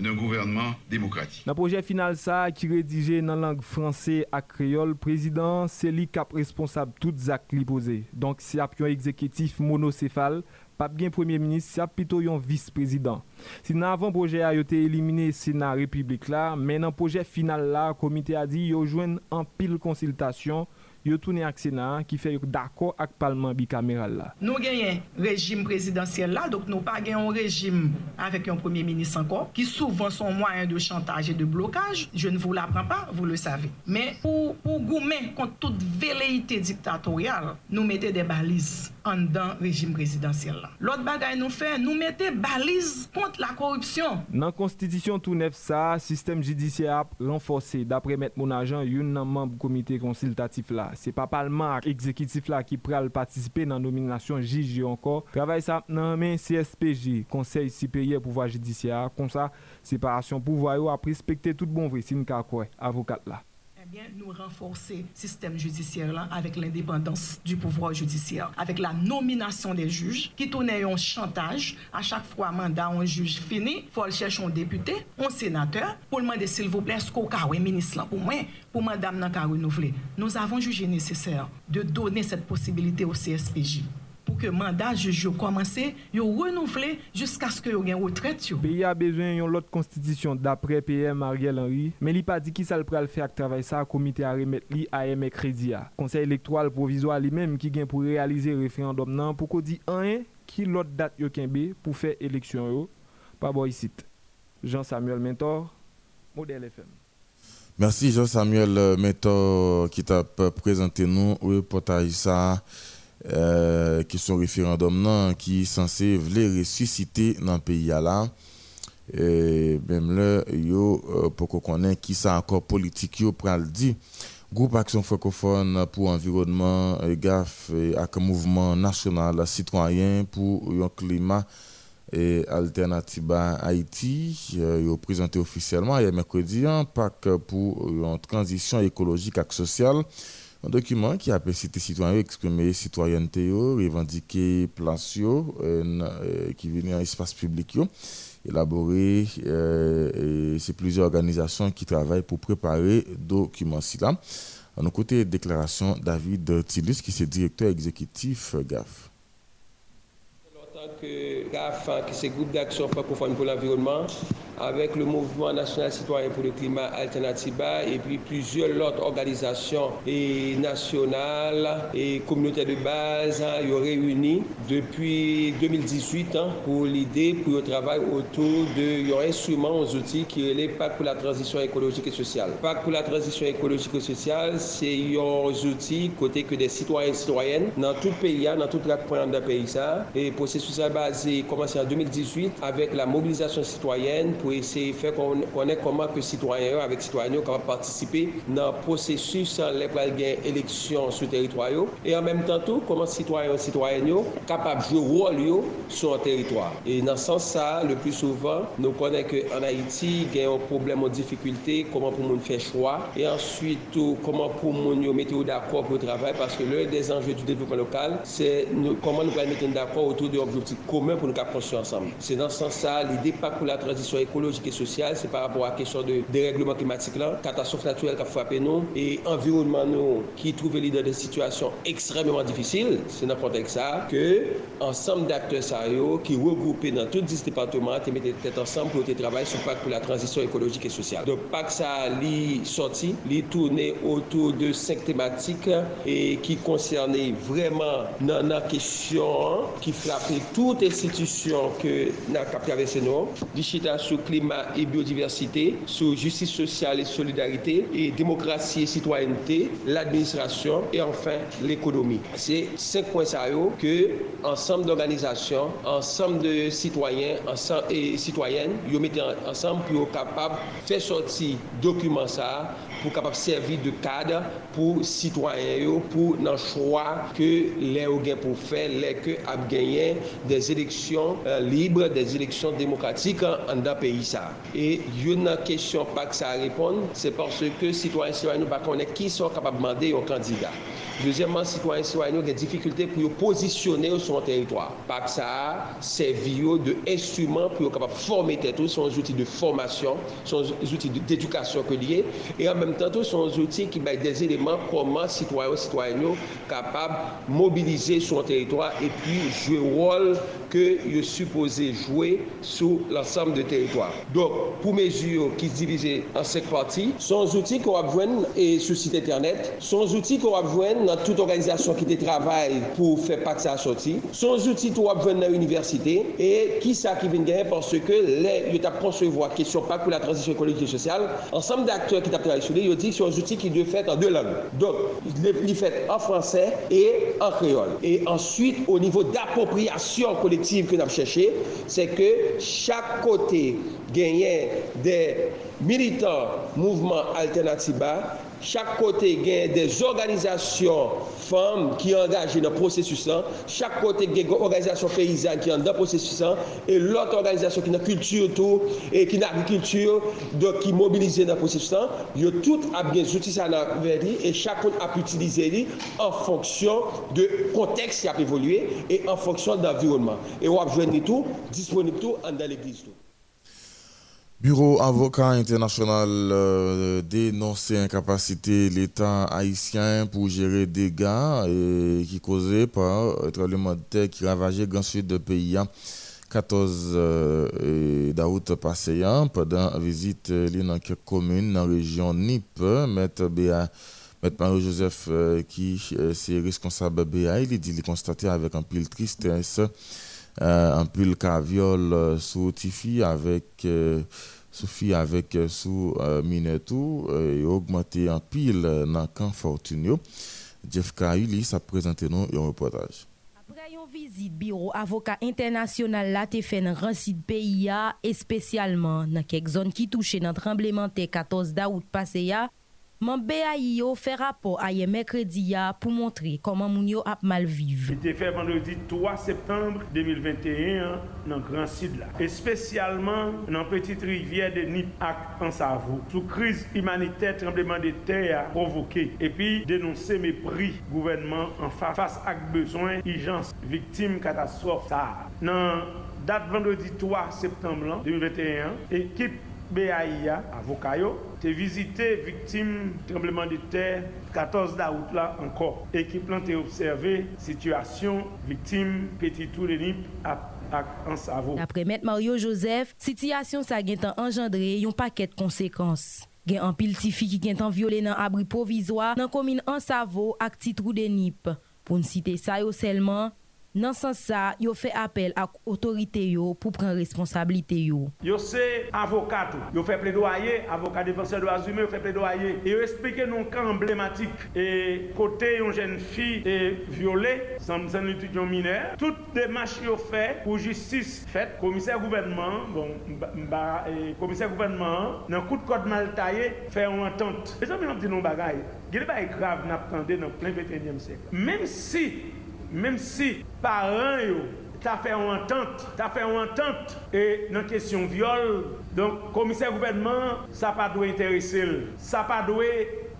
d'un gouvernement démocratique. Dans le projet final ça, qui rédigé dans la langue française et créole, président, c'est lui qui est responsable de tous les actes posés. Donc, c'est un exécutif monocéphale pas bien premier ministre, c'est plutôt un vice-président. Si dans avant projet a été éliminé Sénat République là, mais dans projet final là, le comité a dit yo joindre en pile consultation yo toune ak Sena ki fè yo dako ak palman bikameral la. Nou genyen rejim prezidansyel la, dok nou pa genyon rejim avèk yon premier ministre anko, ki souvan son mwayen de chantage et de blokaj, je ne vous l'apprends pas, vous le savez. Men pou, pou goumen kont tout veleite diktatorial, nou mette de baliz an dan rejim prezidansyel la. Lot bagay nou fè, nou mette baliz kont la korupsyon. Nan konstitisyon tou nef sa, sistem jidisye ap renforse dapre met moun ajan yon nan mamb komite konsiltatif la. Là c'est pas Parlement exécutif là qui pourra participer dans la nomination juge encore. Travail ça dans CSPJ, Conseil supérieur pouvoir judiciaire, comme ça séparation pouvoir a respecter tout bon vrai si avocat Eh bien nous renforcer le système judiciaire là, avec l'indépendance du pouvoir judiciaire, avec la nomination des juges, qui tournait un chantage. À chaque fois, mandat, un juge fini, il faut chercher un député, un sénateur, pour demander s'il vous plaît, ce qu'on a ministre là, pour moi, pour madame n'a renouveler. Nous avons jugé nécessaire de donner cette possibilité au CSPJ. Pour que le mandat juge commence, yo renouvelé jusqu'à ce que yo gagne retraite Le pays a besoin d'une autre constitution d'après PM Ariel Henry, mais il pas dit qui ça le faire travail ça comité à remettre li à crédit Conseil électoral provisoire lui-même qui gagne pour réaliser référendum non pour qu'on dit un qui l'autre date yo pour faire élection yo. Pas boy site. Jean-Samuel Mentor, Modèle FM. Merci Jean-Samuel Mentor qui t'a présenté nous le reportage ça. Euh, qui sont référendum qui est censé ressusciter dans le pays là et même là yo euh, pour qu'on connaisse qui ça encore politique yo dit groupe action francophone pour environnement euh, GAF et un mouvement national citoyen pour un climat et alternative à Haïti yo présenté officiellement hier mercredi un pack pour une transition écologique et sociale un document qui a cité citoyens exprimer citoyenneté, revendiquer place, euh, qui vient en espace public, élaboré. Euh, c'est plusieurs organisations qui travaillent pour préparer ce document. À nos côtés, déclaration David Tillus, qui est directeur exécutif GAF que GAF, qui Groupe d'Action pour l'environnement, avec le Mouvement national citoyen pour le climat Alternatiba et puis plusieurs autres organisations et nationales et communautés de base hein, ils ont réuni depuis 2018 hein, pour l'idée pour le travail autour de un instrument, aux outils qui est Pacte pour la transition écologique et sociale. Pacte pour la transition écologique et sociale, c'est un outil côté que des citoyens et citoyennes dans tout le pays, hein, dans tout le point de pays. Et processus Jabazé commencé en 2018 avec la mobilisation citoyenne pour essayer de faire connaître comment que citoyens avec citoyens peuvent participer dans le processus les gain élections sur le territoire et en même temps tout comment citoyens et citoyennes capables de jouer rôle sur le territoire. Et dans ce sens ça, le plus souvent, nous connaissons qu'en Haïti, il y a un problème en difficulté, comment pour nous faire choix et ensuite tout, comment pour nous mettre d'accord pour le travail parce que l'un des enjeux du développement local, c'est comment nous mettre d'accord autour de l'objet politik komen pou nou ka konstruy ansam. Se nan san sa, l'ide pa pou la transisyon ekolojik e sosyal, se par rapport a kesyon de dereglement klimatik lan, katastrof naturel ka fwape nou, e environman nou ki trouve li dan de situasyon ekstremement difisil, se nan kontek sa, ke ansam d'akteur sa yo ki regroupe nan tout dis departement te mette tete ansam pou te travay sou pak pou la transisyon ekolojik e sosyal. Don pak sa li sorti, li tourne otou de 5 tematik e ki konserne vreman nan nan kesyon ki flape toute institution que n'a traversé nous, sur climat et biodiversité, sur justice sociale et solidarité, et démocratie et citoyenneté, l'administration et enfin l'économie. C'est cinq points que ensemble d'organisations, ensemble de citoyens et citoyennes, ils mettent ensemble pour être capables de faire sortir documents ça pou kapap servi de kade pou sitwayen yo, pou nan chwa ke le ou gen pou fe, le ke ap genyen des eleksyon euh, libre, des eleksyon demokratik an da peyi sa. E yon nan kesyon pak sa repon, se parce ke sitwayen sitwayen nou pa konen ki son kapap mande yon kandida. Dezyèmman, sitwanyen sitwanyen yo gen difikilte pou yo posisyonè yo son teritwa. Pak sa, servi yo de instrument pou yo kapap formè tèto, son zouti de formasyon, son zouti d'edukasyon ke liye, e an mèm tèto son zouti ki bay des eleman koman sitwanyen yo sitwanyen yo kapap mobilize son teritwa e pi jwe rol ke yo suppose jwe sou lansam de teritwa. Dok, pou mezur ki dirije an sek parti, son zouti kon apjwen e sou site internet, son zouti kon apjwen nan tout organizasyon ki te travay pou fe pak sa soti, son zouti kon apjwen nan universite, e ki sa ki ven gen parce ke le yo tap konsevo a kesyon pak pou la transisyon ekologik et sosyal, ansam de akteur ki tap travay sou li, yo di son zouti ki de fet an de lang. Dok, li fet an fransè e an kreol. E answit, o nivou d'appropriasyon kolektif objectif que nous avons cherché, c'est que chaque côté gagnait des militants mouvement Alternatiba Chak kote gen des organizasyon fam ki angaje nan prosesusan, chak kote gen organizasyon peyizan ki an dan prosesusan, e lot organizasyon ki nan kultur tou, e ki nan agrikultur, do ki mobilize nan prosesusan, yo tout ap gen zouti sa nan veri, e chak kon ap utilize li an fonksyon de konteks ki ap evolue, e an fonksyon d'environnement. E wap jwen ni tou, disponib tou an dan l'eglise tou. Bureau avocat international euh, dénonçait incapacité l'État haïtien pour gérer des dégâts qui causés par le tremblement de terre qui ravageait le sud de pays. 14 euh, d'août passé hein, pendant une visite euh, dans quelques communes dans la région NIP, Maître Béa Maître Marie-Joseph qui est responsable BA, il dit qu'il constaté avec un pile tristesse un pile caviole sous Tifi avec sou fi avèk euh, sou uh, mine tou, uh, yo augmente an pil euh, nan kan Fortunio. Jeff Kaulis a prezante nou yon reportaj. Apre yon vizit, biro avoka internasyonal la te fè nan ransit PIA, espesyalman nan kek zon ki touche nan tremblemente 14 daout pase ya, Man BAI yo fè rapor a ye mekredi ya pou montre koman moun yo ap malviv. Li te fè vendredi 3 septembre 2021 nan Gran Sid la. E spesyalman nan Petit Rivière de Nip ak ansavou. Sou kriz imanite trembleman de ter a provoke. E pi denonse mepri gouvenman an fase ak bezwen ijans viktim katastrof sa. Nan dat vendredi 3 septembre 2021 ekip BAIA, avocat, te visité victime tremblement de terre 14 d'août là encore. Équipe là observé situation victime petit tour de nip à Dapre met Mario Joseph, sityasyon sa gen tan engendre yon paket konsekans. Gen an pil ti fi ki gen tan viole nan abri provizwa nan komin ansavo ak titrou de nip. Poun site sa yo selman, nan san sa yo fe apel ak otorite yo pou pren responsabilite yo. Yo se avokatou, yo fe pledoye, avokat defanse do azume, yo fe pledoye, e yo esplike non kan emblematik, e kote yon jen fi e viole, san msen l'utudyon miner, tout demache yo fe pou justice fet, komiser gouvernement, bon, komiser gouvernement, nan kout kote mal taye, fe yon entente. Zan mi nan pti non bagay, gile ba e grav nap tende nan plen 21e sek. Mem si, Mem si paran yo ta fè an entente, ta fè an entente, e nan kesyon viole, donk komiser gouvernement, sa pa dwe interese l, sa pa dwe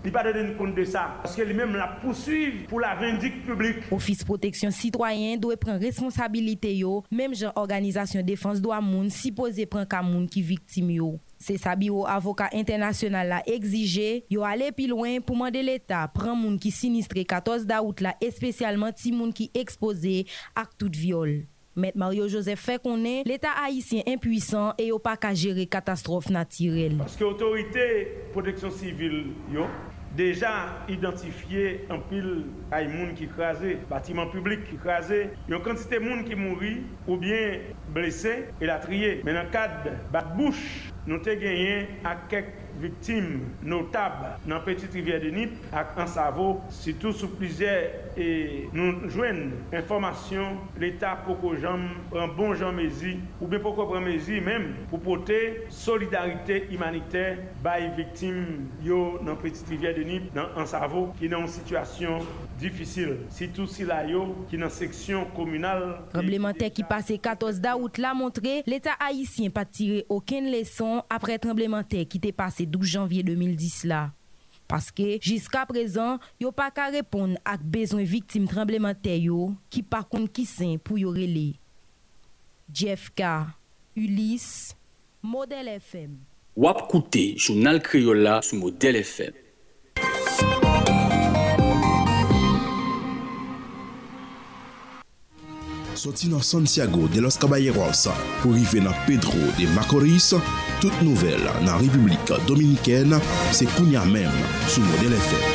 li pa dwe den kont de sa, paske li menm la pousuiv pou la vindik publik. Ofis proteksyon sitwayen dwe pren responsabilite yo, menm jan organizasyon defans do a moun, si pose pren ka moun ki viktim yo. Se sa biro avoka internasyonal la exije, yo ale pi loin pou mande l'Etat pran moun ki sinistre 14 daout la espesyalman ti moun ki expose ak tout viole. Met Mario Joseph fè konen, l'Etat haïsien impuisan e yo pa ka jere katastrofe natirel. Paske otorite proteksyon sivil yo, deja identifiye an pil ay moun ki kraze, batiman publik ki kraze, yon kantite moun ki mouri ou bien blese, e la triye. Men an kad bat bouch, nou te genyen ak kek viktim notab nan Petit Rivière de Nip ak Ansavo, sitou sou plizè e nou jwen informasyon l'Etat poko jam pran bon jam mezi, ou ben poko pran mezi menm pou pote solidarite imanite bay viktim yo nan Petit Rivière de Nip nan Ansavo ki nan situasyon difisil. Sitou sila yo ki nan seksyon komunal. Tremblemente ki pase 14 daout la montre, l'Etat haisyen pa tire oken leson apre tremblemente ki te pase 12 janvye 2010 la. Paske, jiska prezan, yo pa ka repon ak bezon viktim tremblemente yo ki pa kon kisen pou yo rele. Jeff K. Ulysse, Model FM. Wap koute, jounal kriyola sou Model FM. Soti nan Santiago de los Caballeros pou rive nan Pedro de Macorís, tout nouvel nan Republik Dominiken se kounya menm sou model FM.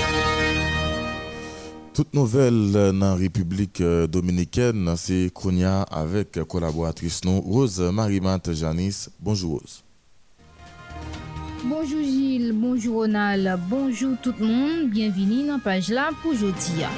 Tout nouvel nan Republik Dominiken se kounya avek kolaboratris nou Rose Marimante Janis. Bonjou Rose. Bonjou Gilles, bonjou Ronald, bonjou tout moun, bienvini nan page la pou jodi ya.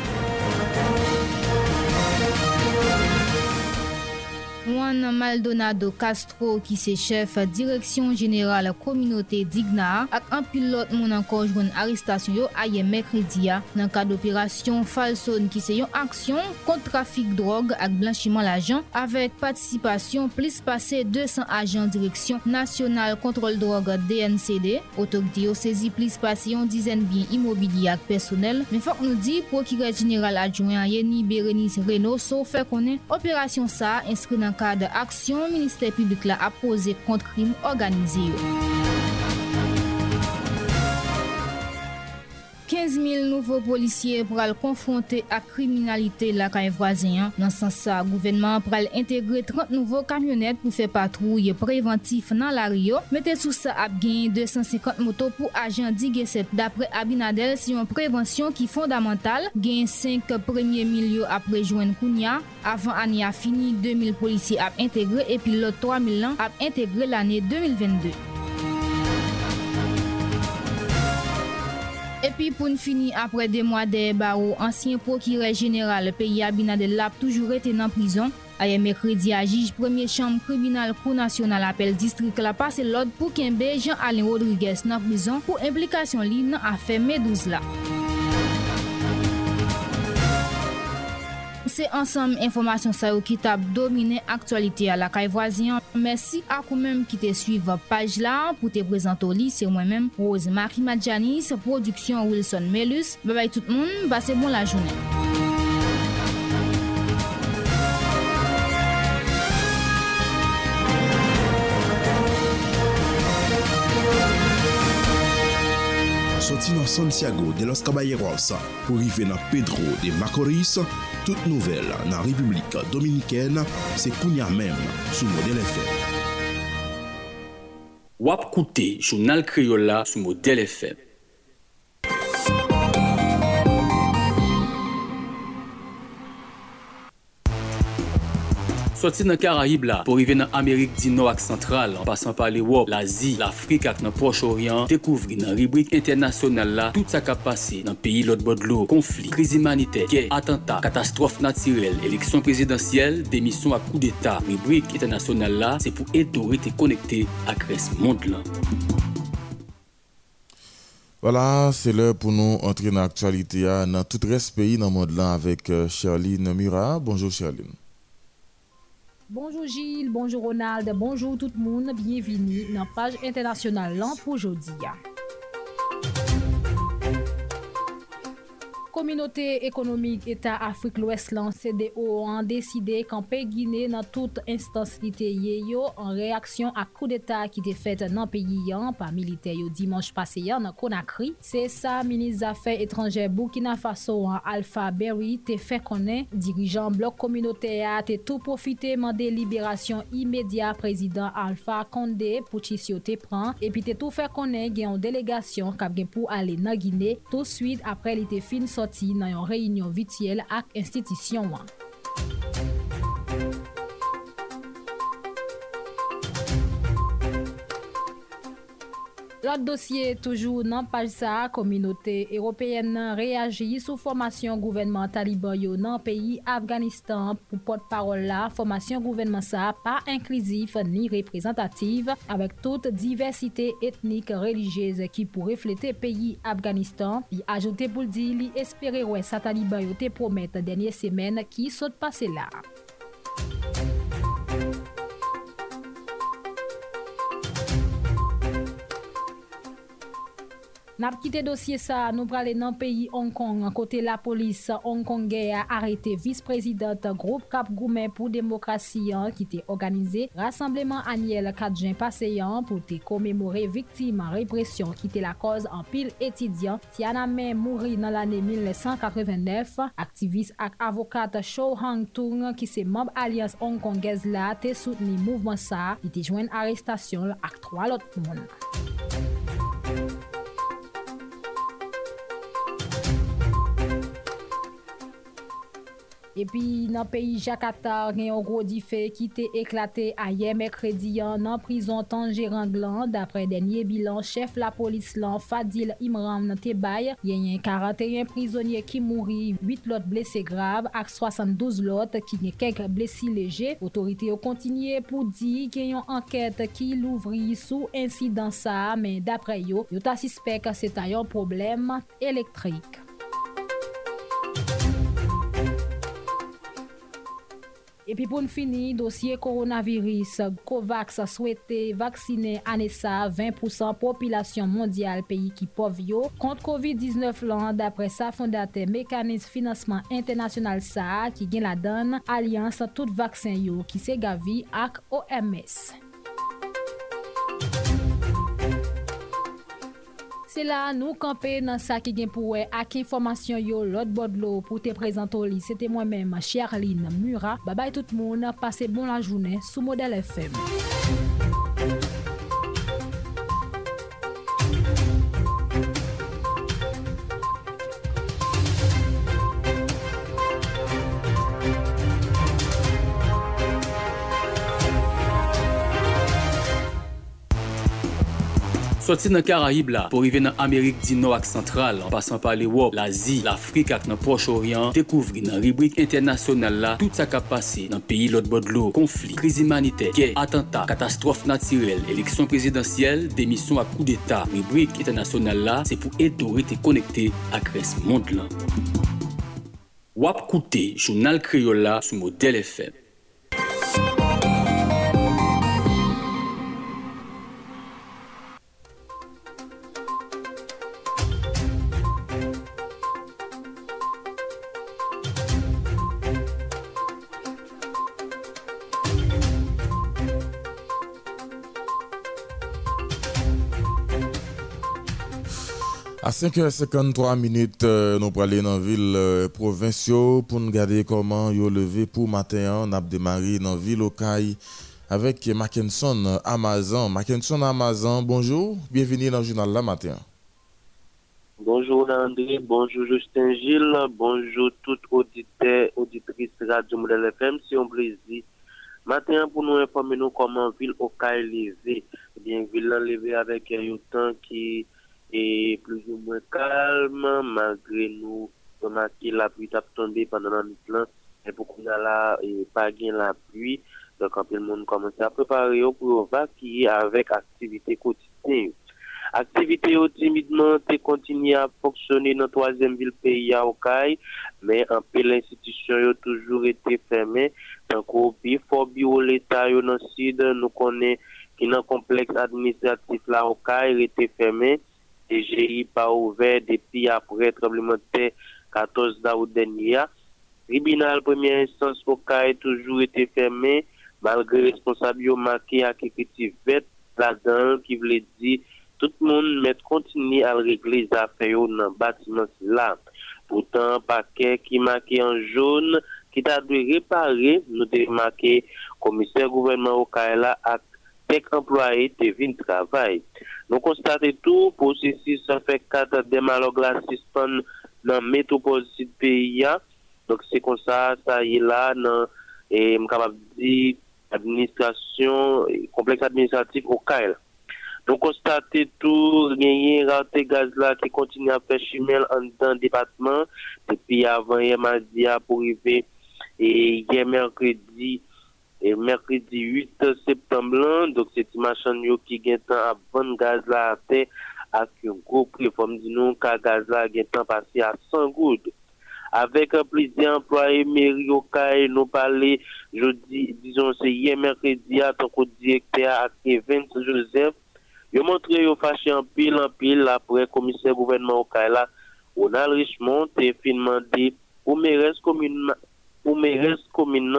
Juan Maldonado Castro ki se chef direksyon jeneral kominote Digna ak an pilot moun ankon jwen aristasyon yo aye mekredi ya. Nan ka d'opirasyon Falson ki se yon aksyon kont trafik drog ak blanchiman l'ajan avek patisipasyon plis pase 200 ajan direksyon nasyonal kontrol drog DNCD otokdi yo sezi plis pase yon dizen bin imobili ak personel men fok nou di prokire jeneral adjouan yeni Berenice Reno so fe konen operasyon sa inskri nan nan kade aksyon Ministè publik la apose kont krim organize yo. 15000 nouvo polisye pral konfronte ak kriminalite lakay vwazen. Nan san sa, gouvenman pral integre 30 nouvo kamyonet pou fe patrouye preventif nan la riyo. Mete sou sa ap gen 250 moto pou ajan digeset. Dapre Abinadel, si yon prevensyon ki fondamental, gen 5 premye milyo ap rejwen Kounia. Avan ane a fini, 2000 polisye ap integre epi lot 3000 an ap integre l'ane 2022. Epi pou n fini apre de mwa de e baro, ansyen prokire general peyi Abinadel Lap toujou rete nan prizon. Aye mekredi a jij, premye chanm kriminal kou nasyonal apel distrik la pase lod pou kenbe Jean-Alain Rodriguez nan prizon pou implikasyon li nan afe medouz la. se ansam informasyon sa yo ki tab domine aktualite a la kay vwaziyan. Mersi akou menm ki te suiv page la pou te prezento li se mwen menm Rose Marie Madjani se produksyon Wilson Melus. Babay tout moun, base bon la jounen. Soti nan Santiago de los Caballeros pou rive nan Pedro de Macorís, tout nouvel nan Republik Dominiken se kounya menm sou model FM. Wap koute Jounal Kriola sou model FM. Soti nan Karaib la, pou rive nan Amerik di nou ak Sentral, an pasan pa li wop, l'Azi, l'Afrik ak nan Proche-Orient, dekouvri nan ribrik internasyonal la, tout sa ka pase nan peyi lot bodlo, konflik, kriz imanite, ke, atenta, katastrof natirel, eleksyon prezidentyel, demisyon ak kou d'Etat, ribrik internasyonal la, se pou edo rete konekte ak res mond lan. Voilà, c'est l'heure pour nous entrer dans l'actualité dans tout reste pays dans le monde là avec Charline Murat. Bonjour Charline. Bonjour Gilles, bonjour Ronald, bonjour tout moun, bienveni nan page internasyonal lan pou jodi ya. Kominote ekonomik Eta Afrik lwes lan CDO an deside kanpe Gine nan tout instans lite ye yo an reaksyon ak kou d'Eta ki te fet nan peyi yan pa milite yo dimanche pase yan nan Konakri. Se sa, Minis Afè Etranger Burkina Faso an Alpha Berry te fe konen dirijan blok kominote ya te tou profite man de liberasyon imedya prezident Alpha Konde pou chis yo te pran epi te tou fe konen gen yon delegasyon kap gen pou ale nan Gine tout suite apre li te fin so soti nan yon reynyon vitiyel ak institisyon wan. Lot dosye toujou nan paj sa, kominote Européen nan reagi sou formasyon gouvenman taliban yo nan peyi Afganistan pou pot parol la, formasyon gouvenman sa pa inklusif ni reprezentatif avek tout diversite etnik religyez ki pou reflete peyi Afganistan. Li ajoute pou ldi li espere wè sa taliban yo te promet denye semen ki sot pase la. Nap kite dosye sa nou prale nan peyi Hong Kong kote la polis Hong Kongè a arete vice-prezident group kap goumen pou demokrasi an ki te organize rassembleman aniel 4 jen paseyan pou te komemore viktiman represyon ki te la koz an pil etidyan ti ananmen mouri nan l'ane 1989 aktivist ak avokat Shou Hang Tung ki se mob alians Hong Kongèz la te souteni mouvman sa ki te jwen arrestasyon ak 3 lot moun. Epi nan peyi Jakarta gen yon gro di fe ki te eklate a ye mekredi mekrediyan nan prizon Tangerang lan dapre denye bilan chef la polis lan Fadil Imran nan te bay gen yon 41 prizonye ki mouri, 8 lot blese grav ak 72 lot ki gen kek blesi leje. Otorite yo kontinye pou di gen yon anket ki louvri sou insidansa men dapre yo yo ta sispek se ta yon problem elektrik. Epi pou n fini, dosye koronaviris, COVAX souwete vaksine anesa 20% popilasyon mondyal peyi ki pov yo. Kont COVID-19 lan, dapre sa fondate Mekanis Finansman Internasyonal SA ki gen la dan alians tout vaksin yo ki se gavi ak OMS. Se la nou kampe nan sa ki gen pouwe euh, ak informasyon yo lot bodlo pou te prezento li. Se te mwen men, Charline Mura. Babay tout moun, pase bon la jounen sou Model FM. Soti nan Karayib la, pou rive nan Amerik di nou ak sentral, an pasan pa l'Ewop, l'Azi, l'Afrik ak nan Proche-Orient, dekouvri nan ribrik internasyonal la, tout sa kap pase nan peyi lot bodlo, konflik, kriz imanite, gey, atenta, katastrofe natirel, eleksyon prezidentyel, demisyon ak kou d'Etat. Ribrik internasyonal la, se pou edori te konekte ak res mond lan. Wap koute, jounal Kriola sou model FM. 5h53 minutes, euh, nous aller dans la ville euh, provinciale pour nous regarder comment yo levé pour matin. On a démarré dans la ville au avec Mackinson Amazon. Mackinson Amazon, bonjour, bienvenue dans le journal la matin. Bonjour André, bonjour Justin Gilles, bonjour tout auditeur, auditrice Radio Modèle FM, c'est un plaisir. Matin pour nous informer nous comment ville au levé. Eh bien, ville levé avec un temps qui est plus ou moins calme, malgré nous, remarquer la pluie a tombé pendant la nuit là, et pour qu'on a là, et pas gain la pluie, donc quand le monde commence à préparer pour vaquer avec activité quotidienne. Activité timidement continue à fonctionner dans la troisième ville pays à Okaï, mais en peu l'institution a toujours été fermée. Donc, au fort bio l'État dans le sud, nous connaissons qu'un complexe administratif là au a été fermé. DGI pas ouvert depuis après le tremblement de terre 14 août dernier. Tribunal première instance au a toujours été fermé malgré responsable marqué à quelque là-dedans qui voulait dire tout le monde met continue à régler les affaires dans le bâtiment là. Pourtant, paquet qui marqué en jaune, qui a dû réparer, nous avons marqué commissaire gouvernement au Kaila à tech employé de vin travail. Nou konstate tou, posisi sa fe kata demalog la sispan nan metroposit PIA. Dok se konsa, sa yi la nan e, mkabab di administrasyon, kompleks administratif ou kael. Nou konstate tou, genye rate gaz la ki kontine apre chimel an dan depatman. Depi avan ye madia pou rive, e ye merkredi, et mercredi 8 septembre donc c'est machine qui gagne à vendre gaz là à terre avec un gros prix. Comme dit nous car gaz là gagne passé à 100 gouttes. Avec plusieurs employés mairie au nous parler jeudi disons c'est hier mercredi à ton directeur à Kevin Joseph Yo montre yo fâché en pile en pile après commissaire gouvernement au Kaila, Ronald Richmond te fin demandé pour mairesse commune pour mairesse commune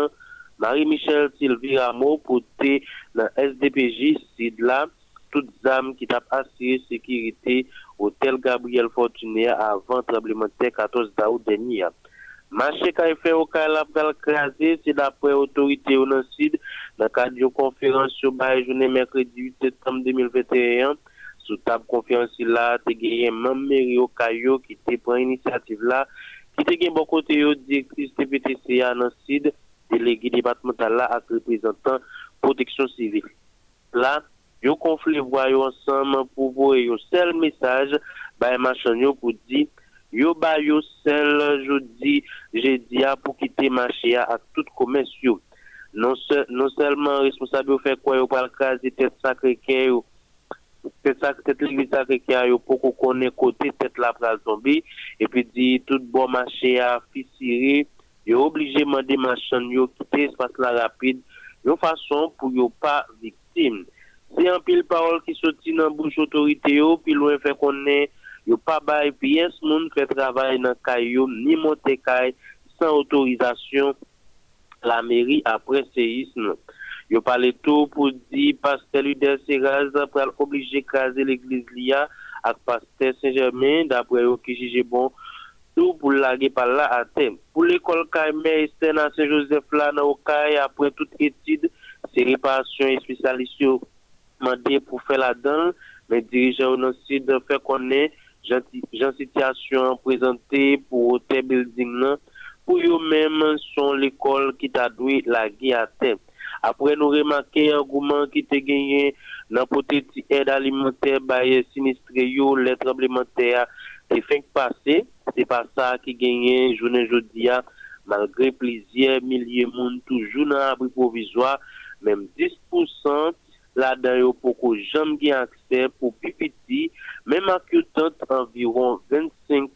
Marie-Michel Sylvie Rameau pour te dans SDPJ SID là toutes âmes qui t'a assuré sécurité hôtel Gabriel Fortuné avant tremblement de terre 14 août dernier. Marché qu'a fait au pour craser, c'est d'après autorité au sud dans cadre d'une conférence sur la journée mercredi 8 septembre 2021, sous table conférence là, tu as même mairie au qui te prend initiative là, qui te gagné bon côté directrice TPTC à dans sud, délégué départemental là ak représentant protection civile. Là, yo konfle vwa yo ansam pou voye yo sel mesaj bay e machan yo pou di yo bay yo sel jodi jedi a pou kite machi a ak tout komens yo. Non, se, non selman responsab yo fe kwa yo pal kazi tet sakre ke yo tet ligli sakre ke yo pou ko konen kote tet la pral zombi epi di tout bon machi a fisiri fissiré, yo obligé de demander machin yo quitter espace la rapide, de façon pour yo pas victime. C'est un pile parole qui sorti dans bouche autorité puis loin fait qu'on est, yo pas bail pièce moun fait travail dans caillou ni monter caille sans autorisation la mairie après séisme. Yo parlé tout pour dire pasteur Ludel Seraz pour obliger craser l'église Lia avec pasteur Saint-Germain d'après qui juge bon tout pour laguer par là à thème. Pour l'école Kaimé à Saint-Joseph là dans après toute étude, c'est réparation et spécialistes demandé pour faire la donne, mais dirigeants au sud fait connaître Jean situation présentée pour hôtel building pour eux-mêmes sont l'école qui t'a doué la à terre. Après nous remarquer un qui t'a gagné dans petite aide alimentaire bail les tremblements de terre c'est fin passé, Se pa sa ki genyen jounen jodia, malgre plizye, milye moun toujou nan abri provizwa, menm 10% la dan yo poko jam gen akse pou pipiti, menm ak yo tot environ 25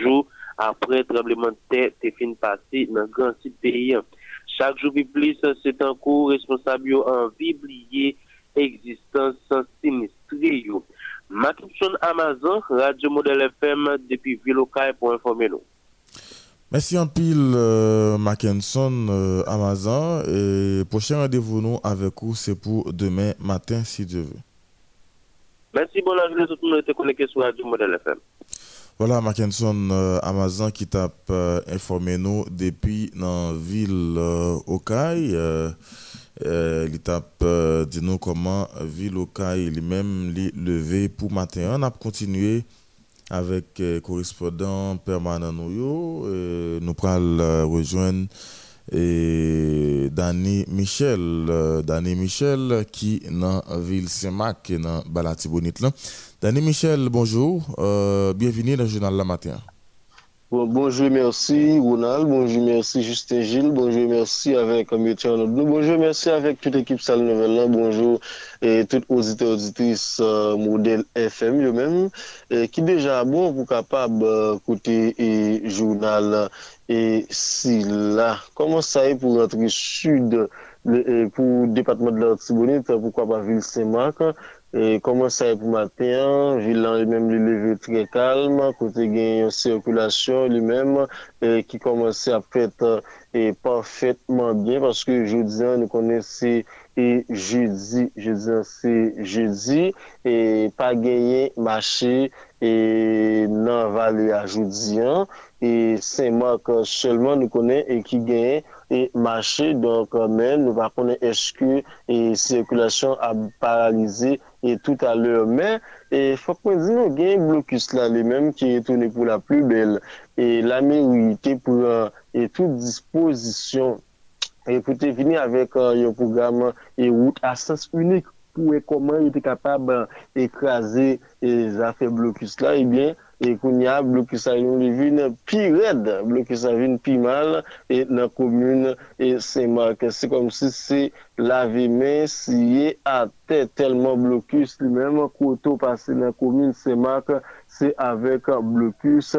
jou apre trembleman te te fin pase nan gran si peyi. Chak jou pi plis, se tan ko responsab yo anvi bliye eksistans san sinistri yo. Mackinson Amazon, Radio Modèle FM depuis Villocaille pour informer nous. Merci en pile, euh, Mackinson euh, Amazon. Et prochain rendez-vous nous avec vous, c'est pour demain matin, si Dieu veut. Merci, bonne journée, tout le monde est connecté sur Radio Modèle FM. Voilà, Mackinson euh, Amazon qui t'a euh, informé nous depuis dans la ville euh, Okaï. Euh, euh, il t'a dit nous comment ville Okaï lui-même levé pour matin. On a continué avec euh, correspondant permanent nous. nous euh, rejoindre et Danny Michel, Danny Michel qui dans ville Saint-Marc dans Balatibonite là. Danny Michel, bonjour. Euh, bienvenue dans le journal La Matin. Bon, bonjour, merci Ronald, bonjour, merci Justin Gilles, bonjour, merci avec Mathieu Arnaud. bonjour, merci avec toute l'équipe Salle Nouvelle, bonjour et toutes auditeurs auditrices euh, modèle FM eux-mêmes, qui déjà bon pour capable euh, et journal et si là, comment ça est pour rentrer sud le, pour le département de l'Artibonite, pourquoi pas ville Saint-Marc, et comment ça est pour matin, ville lui-même lui levé très calme, côté gain une circulation lui-même et qui commence à faire euh, et parfaitement bien parce que jeudi nous connaissons et jeudi, jeudi c'est jeudi et pas gagné marché et dans vallée à jeudi et Saint-Marc seulement nous connaît et qui gagne et marché donc même nous va connaître est-ce que et circulation a paralysé et tout à l'heure, mais il faut qu'on dise non, il y a un blocus là, les mêmes qui est tourné pour la plus belle. Et la mérité pour euh, et toute disposition et pour te venir avec euh, un programme et route à sens unique pour comment il était capable euh, d'écraser euh, les affaires blocus là, et bien, E kounya, blokisa yon li vin pi red, blokisa vin pi mal, e nan komune, e semak. Se kom si se lave men, siye ate telman blokus, li menman koto pase nan komune semak, se avek blokus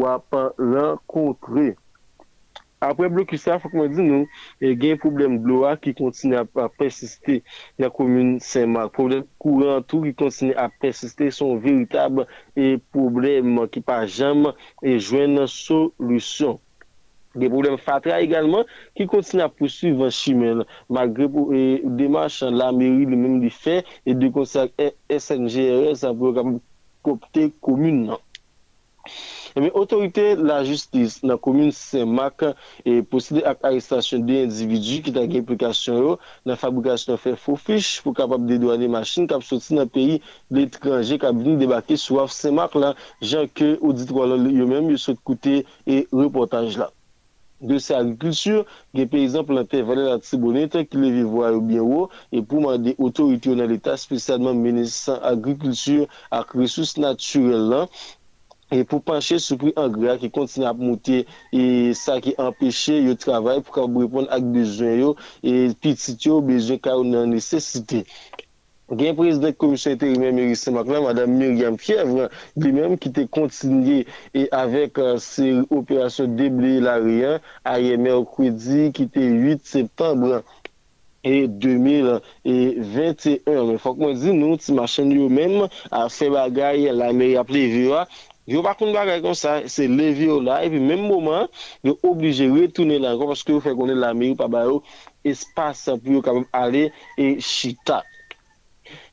wapan renkontre. Avec blocus ou à rencontrer Après blocus ça, faut qu'on dise nous, il y a dans la commune Saint-Marc. Problème courant tout qui continue à persister sont véritables et problèmes qui pas jamais et joindre solution. Des problèmes fatra également qui continuent à poursuivre chemin malgré pour et démarche la mairie le même fait et de conseil SNGRS programme copter commune. Eme, otorite la justis nan komune Semak e poside ak arrestasyon de individu ki ta gen implikasyon yo nan fabrikasyon fè fofish pou kapap dedouane machin kap soti nan peyi de etranje kap vini debake sou af Semak la jan ke auditrola yo menm yo sot koute e reportaj la. de se agrikultur, gen peyizan plante valè la tibonet ki le vivwa yo byen wo, e pouman de otorite yo nan l'Etat, spesyalman menisan agrikultur ak resous naturel lan, E pou panche sou pri angra ki kontin ap mouti e sa ki empeshe yo travay pou ka brepon ak bejwen yo e pitit yo bejwen ka ou nan nesesite. Gen prezident komisyon interime Merisse Maklan, Madame Myriam Fievre, li menm ki te kontinye e avek uh, se operasyon deble la riyan a yeme okwedi ki te 8 septembre. E et 2021. Fok mwen di nou, ti machen yo menm a fe bagay la meri aple viwa, Yo pa koun bagay kon sa, se leve yo la, epi menm mouman, yo oblije retoune la ankon, paske yo fè konen la me, yo pa bayo espasa pou yo kabab ale e chita.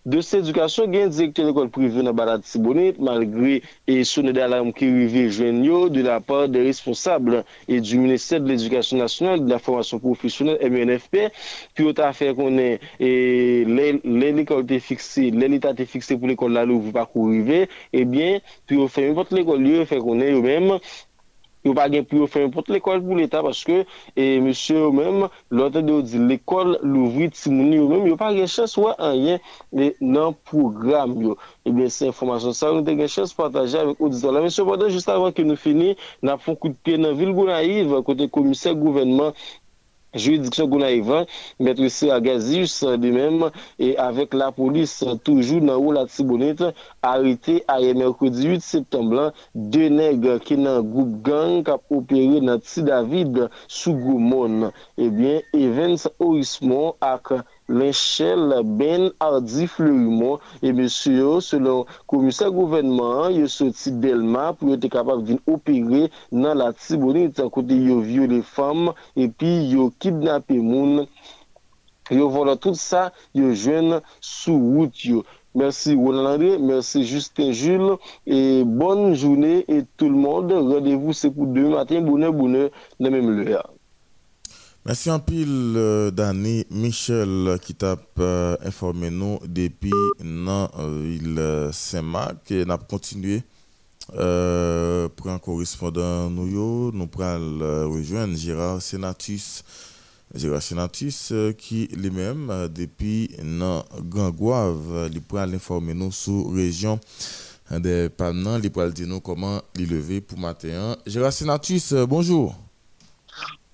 de se edukasyon gen direktor l'ekol prive nan barat Sibonit malgre e sonne alarm ki rive jwen yo de la part de responsable e du Ministère de l'Éducation Nationale de la Formation Professionnelle MNFP pi yo ta fè konen lè l'ekol te fikse, lè l'Etat te fikse pou l'ekol la lou pou pa kou rive, ebyen eh pi yo fè mwen pot l'ekol yo fè konen yo mèm yo pa gen pou yo fè import l'ekol pou l'Etat paske, e monsye yo mèm lote de yo di l'ekol louvri timouni yo mèm, yo pa gen chans wè an yen nan program yo. E bè se informasyon sa, nou te gen chans pataje avèk auditor la, monsye Bodan just avan ke nou fini, nan fon kou de piè nan vil Gounaïv, kote komisè gouvernement juridiction Gonaïvan, maître Siragazius lui-même, et avec la police toujours dans haut la Tibonite, arrêté à mercredi 8 septembre, deux nègres qui dans groupe gang qui a opéré dans T-David sous Goumon. Eh bien, Evans Orismon avec l'enchel Ben Hardy Fleurimont, e mèsyo yo selon komisè gouvernement yo soti Delma pou yo te kapab vin opere nan la tibonite kote yo vyo le fam epi yo kidnapé moun, yo vola tout sa, yo jwen sou wout yo. Merci Roland merci Justin Jules et bonne journée et tout le monde. Rendez-vous c'est pour demain matin, bonheur, bonheur, de même. Merci en pile euh, Danny Michel qui t'a euh, informé nous depuis dans euh, Saint-Marc. Et n'a continué pour un correspondant nous nous prenons rejoindre Gérard Senatus Gérard Senatus qui lui-même depuis dans Gangouave il prend l'informer nous sur région des Palmans il pourra dire nous comment il lever pour matin. Gérard Senatus bonjour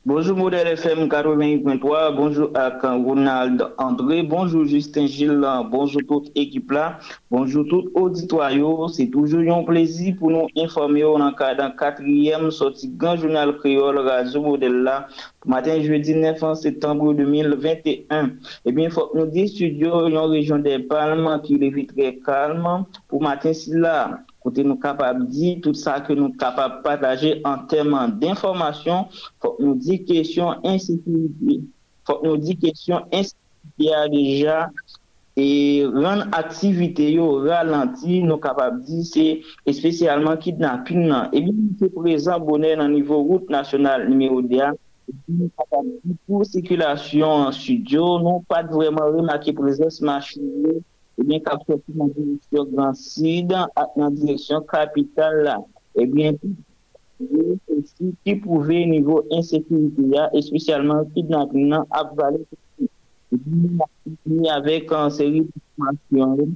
Bonjour Modèle FM 88.3, bonjour à Ronald André, bonjour Justin Gilles, bonjour toute équipe là, bonjour tout auditoire. C'est toujours un plaisir pour nous informer. Dans le quatrième sortie grand journal créole Radio Modèle là, matin jeudi 9 septembre 2021. Eh bien, il faut que nous disions studio une région des Palmes qui est très calme. Pour matin si là côté nous capables de dire tout ça que nous capables de partager en termes d'information, faut nous dire question insécurité, faut nous dire question déjà. Et rendre activité yo ralenti nous capables de dire c'est spécialement kidnapping et bien c'est présent bonheur au niveau route nationale numéro 2 pour circulation en studio, nous pas vraiment remarqué présence machine ebyen kap sopi nan direksyon Grand Sid, nan direksyon kapital la. Ebyen, ki pouve nivou insekurite ya, espesyalman ki nan ap vale, ebyen, avek an seri de informasyon,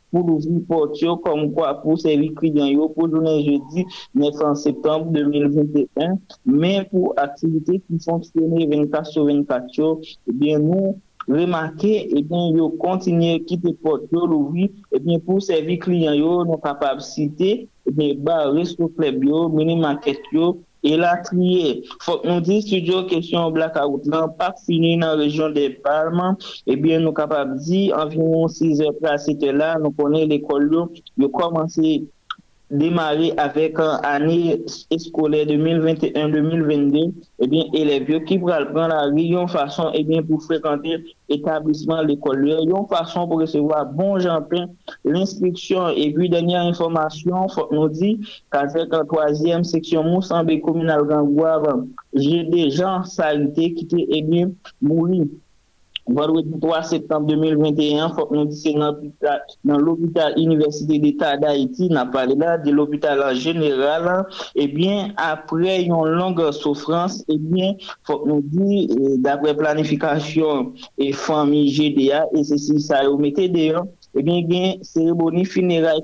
pour l'ouvrir portio comme quoi pour servir clients yo pour journée jeudi 9 septembre 2021 mais pour activités qui fonctionnent 24 sur 24 eh bien nous remarquer et eh bien yo continuer quitter portio l'ouvrir et eh bien pour servir clients yo nous capables citer et bien bah resto club yo mini market yo et la trier. Faut nous disions studio question blackout là, pas fini dans la région des Palmes. Eh bien, nous capables de dire environ 6 heures c'était là, nous connaissons l'école, nous commencé démarrer avec année scolaire 2021-2022, eh bien, élèves qui pourraient prendre la rue, façon, eh bien, pour fréquenter l'établissement, l'école, une façon pour recevoir bon jambin, l'inscription, et puis dernière information, faut nous dire qu'avec la troisième section Moussambé communal Gangouave, j'ai des gens saletés qui étaient, eh bien, Vendredi 3 septembre 2021, faut que nous disions dans l'hôpital Université d'État d'Haïti, n'a parlé là de l'hôpital général. Eh bien, après une longue souffrance, eh bien, faut nous disions, eh, d'après planification et famille GDA, et ceci, ça mettez d'ailleurs, eh bien, il y a une cérémonie funéraire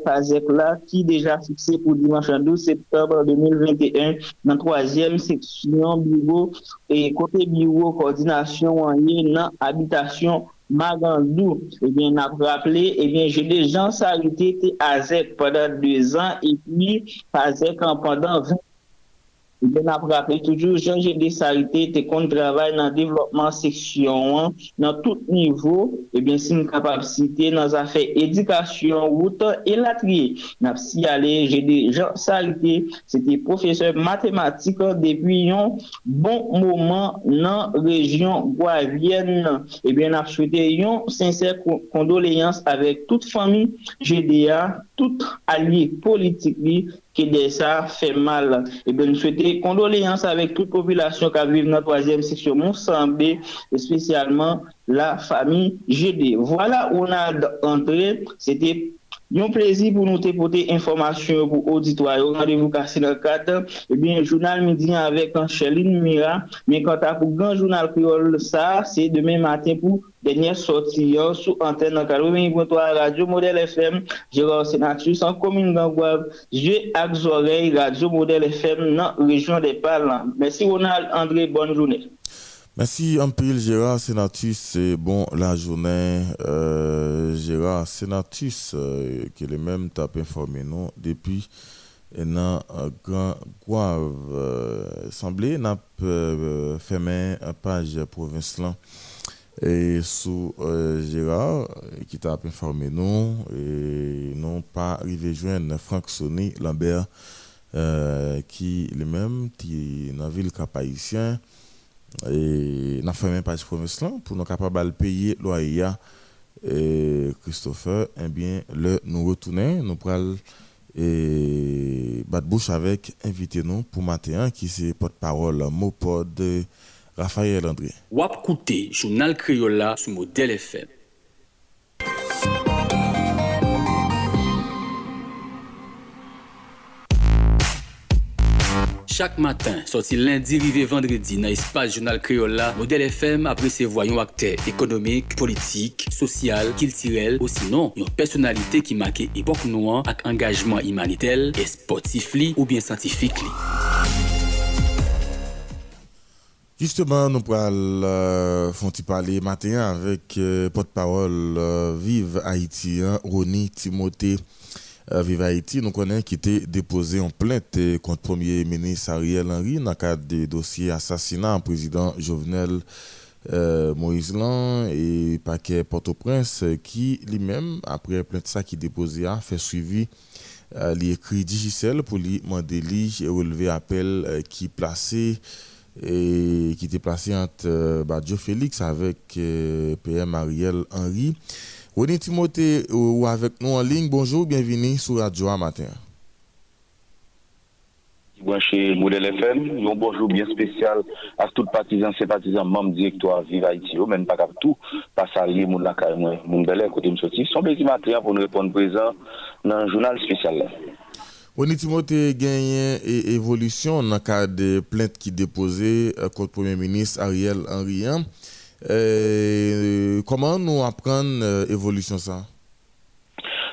là qui est déjà fixée pour dimanche 12 septembre 2021 dans la troisième section bureau et côté bureau coordination en dans habitation Magandou. Eh bien, on a rappelé, eh bien, j'ai des gens salutés à ZEC pendant deux ans et puis ZEC pendant 20 Ben ap rappel toujou, Jean de salite te kon travay nan devlopman seksyon an, nan tout nivou, e ben si m kapabsite nan zafè edikasyon, woutan e latriye. Nap si ale, G. Dessalite, se te profeseur matematik depi yon bon mouman nan rejyon Gouavienne. E ben ap souwete yon sensèr kondoleyans avèk tout fami GDA, tout alye politik li, qui de ça fait mal. Et bien, nous souhaitons condoléances avec toute population qui vit dans la troisième section Moussambé, et spécialement la famille GD. Voilà où on a entré. C'était un plaisir pour nous porter information pour auditoire. Rendez-vous cassé dans le cadre. Eh bien, journal midi avec Ancheline Mira. Mais quant à pour grand journal créole, ça, c'est demain matin pour dernière sortie hein, sous antenne 80.3 Radio Modèle FM. Gérard Sénatus en commune d'Angouave. Je avec oreilles Radio Modèle FM dans la région des Parlants. Merci Ronald André, bonne journée. Merci Ampil Gérard Senatus, c'est bon la journée. Euh, Gérard Senatus, euh, qui est le même tape informé nous depuis nan Grand Guave. Semblé nap fait main page province et sous Gérard qui t'a informé nous et non pas arrivé joindre Franck Sonny Lambert qui lui-même qui dans ville cap et n'a fait même page province là pour nous capable payer loyer et Christopher eh bien le nous retourner nous pral et battre bouche avec invité nous pour matin qui c'est porte-parole Mopod Raphaël André. Wap journal Criolla sous modèle FM. Chak matin, soti lendi rive vendredi nan espas jounal kreola, model FM aprese voyon akte ekonomik, politik, sosyal, kiltirel, osinon yon personalite ki make epok nouan ak engajman imanitel, esportif li ou bien santifik li. Justement, nou pral euh, fonti pale maten avèk euh, potpawol euh, Vive Haitien, Roni Timote. Vive Haïti, nous connaissons qui était déposé en plainte euh, contre le Premier ministre Ariel Henry dans le cadre des dossiers assassinat en président Jovenel euh, Moïse Lan et paquet Port-au-Prince euh, qui lui-même, après plainte ça qui déposé, a fait suivi euh, l'écrit Digicel pour lui demander et relever appel euh, qui placé et qui était placé entre euh, Joe Félix avec euh, PM Ariel Henry. René Timothée ou avec nous en ligne. Bonjour, bienvenue sur Radio matin. chez Modèle FM, un bonjour bien spécial à tous les partisans, sympathisants, membres directoire Vive Haïti, même pas tout, pas salier, mon la moi, mon bel côté me sorti. Son plaisir matin pour nous répondre présent dans un journal spécial. René Timothée gagne et évolution dans le cadre de plainte qui déposée euh, contre le Premier ministre Ariel Henry. Euh, comment nous apprendre euh, évolution ça?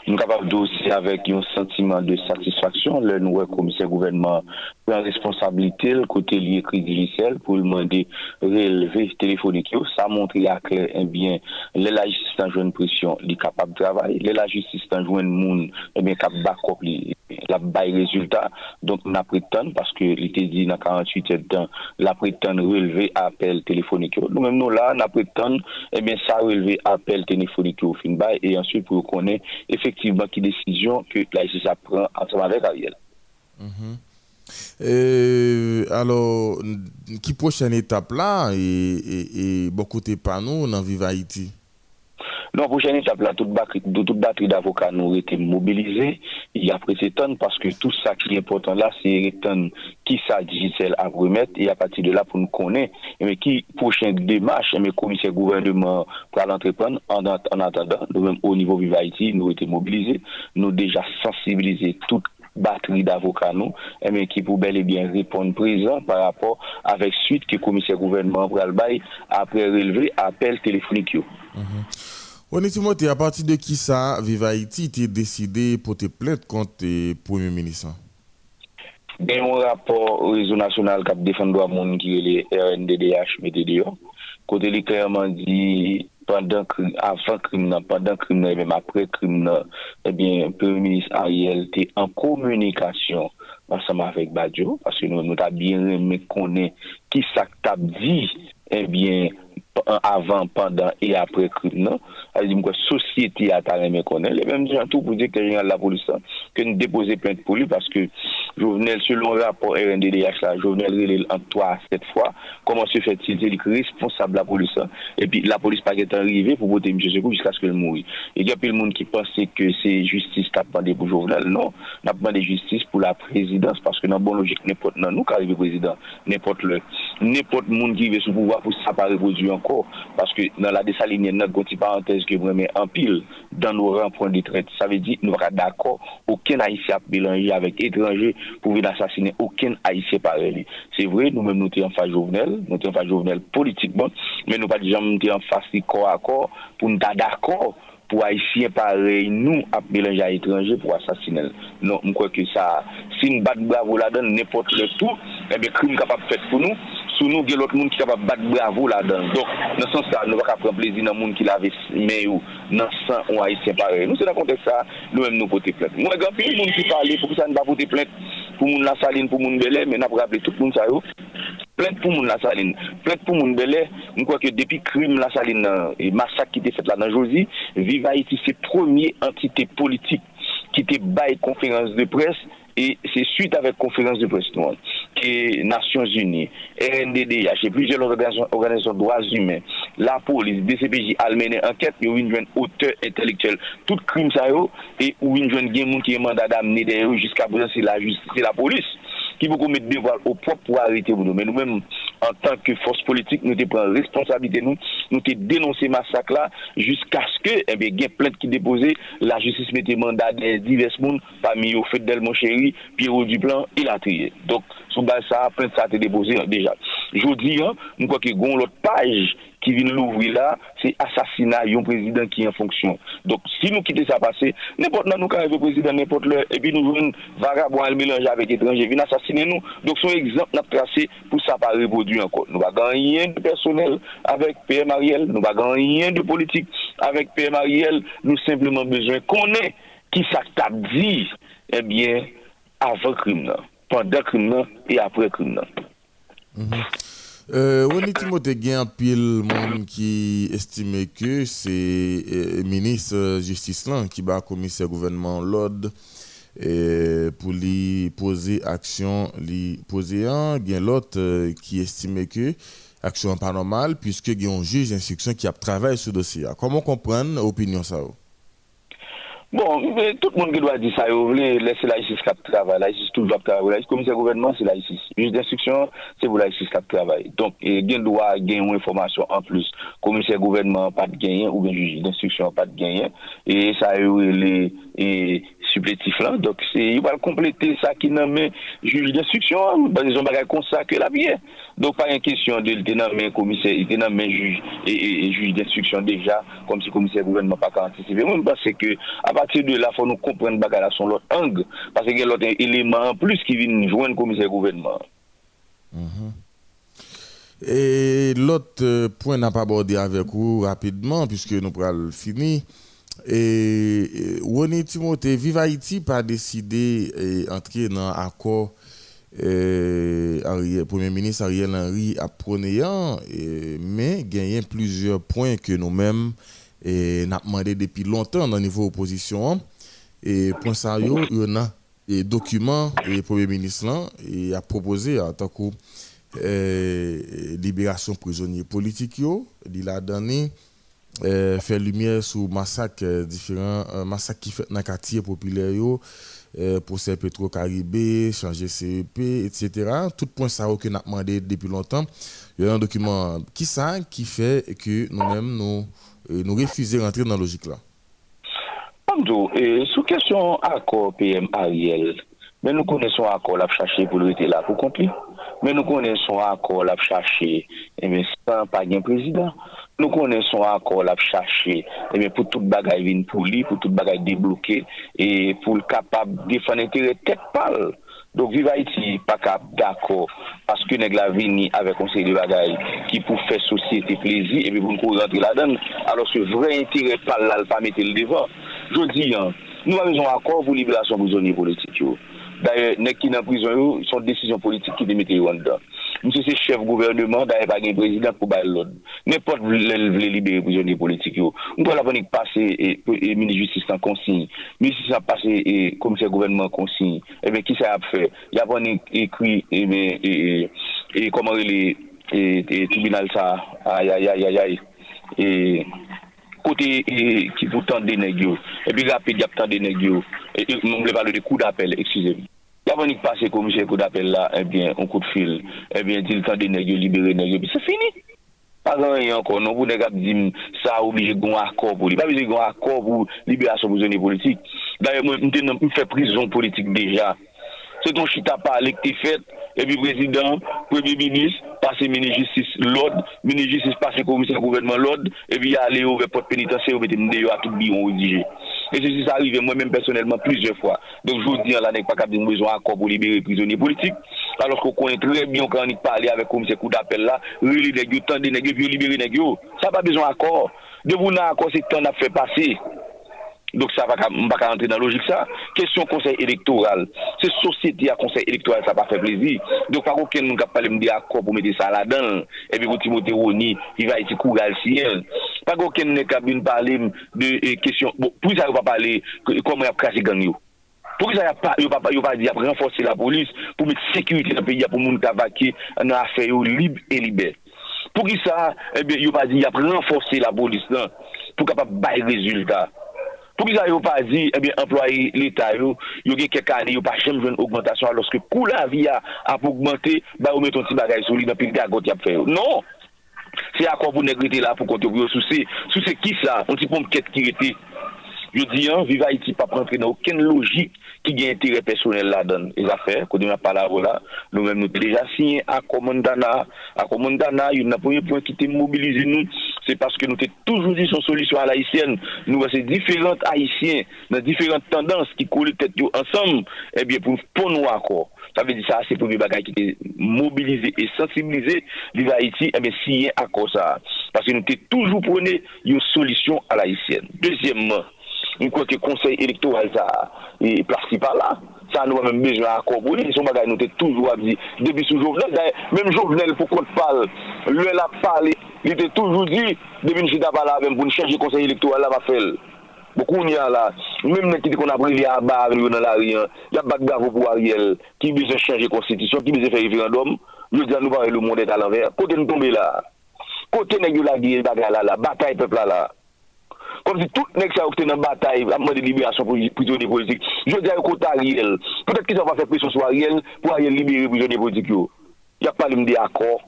nous sommes capables aussi avec un sentiment de satisfaction. Le nouveau commissaire gouvernement la responsabilité, le côté lié crédit liciel pour demander relevé téléphonique. Ça montre à clair eh bien, la justice en jeune pression, il est capable de travailler. La justice en jeune monde, eh bien, cap backup, la bail résultat. Donc, on a prétendu, parce que était dit dans 48 heures temps, la prétend relever appel téléphonique. Nous-mêmes, nous là, on a prétendu, eh bien, ça relever appel téléphonique au fin bail et ensuite pour connaître effectivement qui décision que la justice apprend ensemble avec Ariel. Mm -hmm. Euh, alors, qui prochaine étape là et, côté pas nous dans Vive Haïti? Non, prochaine étape là, toute batterie, de- toute batterie d'avocats nous été mobilisés. Il y a tonne parce que tout ça qui est important là, c'est qui ça digital à remettre et à partir de là pour nous connaître, mais qui prochaine démarche, mais commissaire gouvernement pour l'entreprendre en, at- en attendant, nous-mêmes au niveau Vive Haïti, nous été mobilisés, nous déjà sensibilisés toute batterie d'avocats nous, eh bien, qui pour bel et bien répondre présent par rapport avec suite que commissaire gouvernement le bail après relever appel téléphonique. Timothée, à partir de qui ça, Vive Haïti, t'es décidé pour te plainte contre le Premier ministre? Il y a un rapport au réseau national qui défend le droit monde qui est le RNDDH, MTDO. Pendant que, avant crime, pendant crime, même après crime, eh bien, Premier ministre Ariel était en communication ensemble avec Badjo, parce que nous, nous avons bien aimé connaître qui ça dit, eh bien, pa- crime, non? Elle dit, quoi, société a ta aimé connaître. Les mêmes gens tout pour dire que rien la police, hein, que nous déposer plainte pour lui parce que Jovenel, selon le rapport RNDDH, là, Jovenel relève en 3 à 7 fois, comment se de la police, hein, et puis la police pas est arrivée pour voter M. Sekou jusqu'à ce qu'il mouille. Et il y a plus de monde qui pensait que c'est justice a pour Jovenel. Non, a justice la présidence parce que dans la bonne logique, n'importe non, nous qui arrivons président, n'importe le, veut sous pouvoir pour ça pas reproduire Parce que dans la dessalinienne, notre petite parenthèse que vous en pile dans nos rangs de traite, ça veut dire nous pas d'accord, aucun haïtien a mélangé avec étranger pour venir assassiner aucun haïtien pareil. C'est vrai, nous-mêmes nous sommes en face Jovenel, nous sommes en face Jovenel politiquement, mais nous pas jamais en face corps à corps pour nous d'accord pour haïtiens pareil nous à mélanger à étranger pour assassiner. Non, je crois que ça, si nous battons bravo là-dedans, n'importe le tout, eh bien, crime capable de faire pour nous, sou nou gen lot moun ki kapap bat bravo la dan. Donk, nan san sa, nou wak ap pran plezi nan moun ki lave men ou nan san ou a yi separe. Nou se nan kontek sa, nou mèm nou pote plek. Mwen gen pi moun ki pale pou ki sa nou va pote plek pou moun la saline, pou moun belè, men ap rappele tout moun sa yo. Plek pou moun la saline, plek pou moun belè, mwen kwa ke depi krim la saline, masak ki te fet la nan Josi, Viva Haiti se premier entite politik ki te baye konferans de pres, et c'est suite avec conférence de presse que Nations Unies, RNDDH et plusieurs organisations de droits humains, la police, DCPJ, a mené enquête et une jeune auteur tout crime ça et où une jeune qui est mandat d'amener derrière jusqu'à présent c'est la justice, c'est la police qui beaucoup mettre devoir au propre pour arrêter nous. Mais nous-mêmes, en tant que force politique, nous te prenons responsabilité, nous, nous te dénoncé massacre là, jusqu'à ce que, eh bien, il y ait plainte qui déposait, la justice mettait mandat des divers mondes, parmi au fait d'Elmon Chéri, Pierrot Duplan, et la trié. Donc, sous base ça, plainte ça a été déposé déjà. Je dis, hein, nous crois que l'autre page qui vient l'ouvrir là, c'est assassinat un président qui est en fonction. Donc, si nous quittons ça passer, n'importe nous, quand le président, n'importe l'heure, et puis nous voulons vagabond le mélanger avec étrangers, viennent assassiner nous. Donc, son exemple n'a tracé pour ça pas reproduire encore. Nous n'avons rien de personnel avec PM Ariel, nous n'avons rien de politique avec PM Ariel, nous simplement besoin qu'on ait qui ça dit, eh bien, avant le crime, pendant le crime et après le crime. Euh, on est Timothée un pile monde qui estime que c'est le euh, ministre justice là qui va commissaire gouvernement l'ordre pour lui poser action lui poser un a l'autre euh, qui estime que action pas normale puisque il y a un juge d'instruction qui a travaillé sur ce dossier. Comment comprendre l'opinion ça? Bon, tout le monde qui doit dire ça, vous voulez laisser la justice qui travaille, la justice tout le travail. Le commissaire gouvernement, c'est la justice. Juge d'instruction, c'est pour la justice qui travaille. Donc, il y a droit gagner une information en plus. Commissaire gouvernement, pas de gagner, ou bien juge d'instruction, pas de gagner. Et ça, les, et supplétif là. Donc, c'est, il va compléter ça qui nomme juge d'instruction, par exemple, comme ça que la vie Donc, pas une question de le nommer commissaire, il nommé juge et, juge d'instruction déjà, comme si commissaire gouvernement pas anticipé. Moi, je pense que, à de là, il faut nous comprendre bagarre son l'autre angle, parce qu'il y a l'autre élément en plus qui vient joindre commissaire gouvernement. Mhm. Et l'autre euh, point n'a pas abordé avec vous rapidement, puisque nous pourrons finir. Et René Timothée, Viva Haïti pas décidé d'entrer dans l'accord euh, Premier ministre Ariel Henry a prôné, mais gagné plusieurs points que nous-mêmes avons demandé depuis longtemps dans le niveau opposition. Et pour ça, il y a des documents et le Premier ministre a proposé en tant que euh, libération prisonniers politiques. Il a donné euh, faire lumière sur massacre euh, différents euh, massacres qui fait dans quartier populaire yo euh, pour ces pétro caribé changer CEP etc. tout point ça que n'a demandé depuis longtemps il y a un document qui ça qui fait que nous nous refusons rentrer dans la logique là. Et sous question accord PM Ariel mais nous connaissons accord la chercher pour le là pour conclure. Mais nous connaissons accord la chercher et mais sans pas un président. Nous connaissons encore la chercher eh pour toute bagaille pour lui, pour toute bagaille débloquer et pour le capable de défendre l'intérêt tête pâle. Donc, Viva Haïti, pas capable d'accord, parce que nous avons avec un conseil de bagaille qui pour faire société plaisir, et puis pour nous rentrer là-dedans, alors ce vrai intérêt pas là, pas mettre le devant. Je dis, hein, nous avons besoin accord pour libération prisonniers politiques. D'ailleurs, nek ki nan prizon yo, son desisyon politik ki demete yo an da. Mse se chef gouvernement, d'ailleurs, pa gen prezident pou bay lod. Nèpot vle libere prizon de politik yo. Mwen la panik pase, e, e, e, mini justice an konsigne. Mini justice an pase, komise gouvernement konsigne. Ebe, eh ki sa ap fe? Ya panik ekwi, ebe, e komare le tribunal sa. Ayayayayay. E... kote e, ki pou tan deneg yo, epi rapid yap tan deneg yo, e, moun mle palo de kou d'apel, eksize. Yavonik pase komisye kou d'apel la, eh ebyen, on kout fil, eh ebyen, dil tan deneg yo, libere deneg yo, pi se fini. Pagan yon kon, non pou neg ap dim sa oblije goun akor pou li, pa oblije goun akor pou liberasyon pou zone politik. Darye mwen mte nan mfe prizon politik deja. Se ton chita pa alek te fet, et puis président, premier ministre, passer ministre justice l'ordre, ministre justice passer commissaire gouvernement l'ordre, et puis aller au porte pénitentiaire, et puis à tout bion rédigé. Et ceci, ça arrive moi-même personnellement plusieurs fois. Donc, je vous dis, là, n'est pas capable de besoin d'accord pour libérer les prisonniers politiques. alors qu'on connaît très bien quand on parle avec comme ces coups d'appel là, really nèg yo tande nèg yo, libérer yo. Ça pas besoin d'accord. De vous n'a accord c'est temps a fait passer. Donc ça va pas rentrer dans la logique ça. Question conseil électoral. C'est société à conseil électoral, ça va faire plaisir. Donc pas aucun nous pas me dire accord ah, pour mettre ça là-dedans. Et puis pour Timothée Roni, il va être courage ciel. Pas aucun ne capable parler de euh, question bon, pour ça va parler comment il a craché gang Pour ça il pas il pas pas dire renforcer la police pour mettre sécurité dans le pays pour monde qui dans affaire libre et libre. Pour qui ça eh bien il pas dire renforcer la police là pour capable bailler résultat. Pou ki sa yo pa di, eh bien, employe l'Etat yo, yo gen kek ane, yo pa jem jwen augmentation aloske kou la vi a ap augmente, ba yo meton ti bagay sou li nan pil gagot yap fe yo. Non! Se akwa pou negrite la pou kontribuyo sou se, sou se ki sa, on ti pon ket ki rete. Yo di an, viva iti pa prentre nan ouken logik ki gen entere personel la dan e zafer, kou di nan palavou la, nou men nou te deja sinye akomondana, akomondana, yon nan pou yon pou yon ki te mobilize nou, c'est parce que nous avons toujours dit son solution à l'haïtienne. Nous avons différents haïtiens, dans différentes tendances qui coulent tête ensemble, eh bien, pour, pour nous accord. Ça veut dire ça, c'est pour les bagages qui étaient mobilisés et sensibilisés, Viva Haïti, eh bien, signé accord ça. Parce que nous avons toujours prôné une solution à l'haïtienne. Deuxièmement, nous crois que le conseil électoral ça est placé par là. sa nou mèm bejwa akomponi, son bagay nou te toujou ap di, debi sou Jovenel, mèm Jovenel pou kon pal, lè la pal, li te toujou di, debi nou chita pala avèm pou nou chèche konsey elektoral la va fèl. Bokou ni an la, mèm nè kiti kon ap revi a bar nou nan la riyan, ya bat gavou pou a riel, ki bize chèche konstitisyon, ki bize fè referandom, nou diyan nou pare lè moun det alanver, kote nou tombe la, kote nè gyo la gye bagay la la, batay pepla la, Kom si tout nek sa okte nan batay apman de liberasyon prizonye politik. Je di a yo konta Ariel. Petet ki sa va fe presyon sou Ariel pou Ariel libere prizonye politik yo. Ya pali mde akor.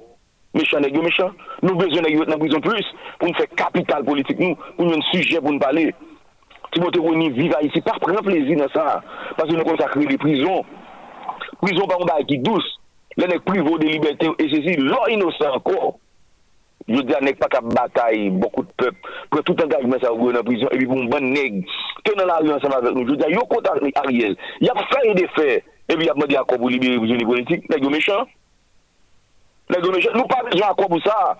Mechan neg yo mechan. Nou bezon neg yo nan prizon plus pou nou fe kapital politik nou. Pou nou yon sujet pou nou pale. Si mwote rouni viva isi, pa pren plezi nan sa. Pase nou konsakri li prizon. Prizon pa mba ki dous. Le nek privo de liberté. E se si lor inosan akor. Je dis à nèg pas qu'à bataille, beaucoup de peuple, pour tout engagement ça vous en prison, et puis pour un bon nèg, tenant la rue ensemble avec nous. Je dis à yo contre Ariel, il y a fait et défait, et puis il y a demandé accord pour libérer les prisonniers politiques, nèg méchant. Nèg méchant, nous pas besoin d'accord pour ça.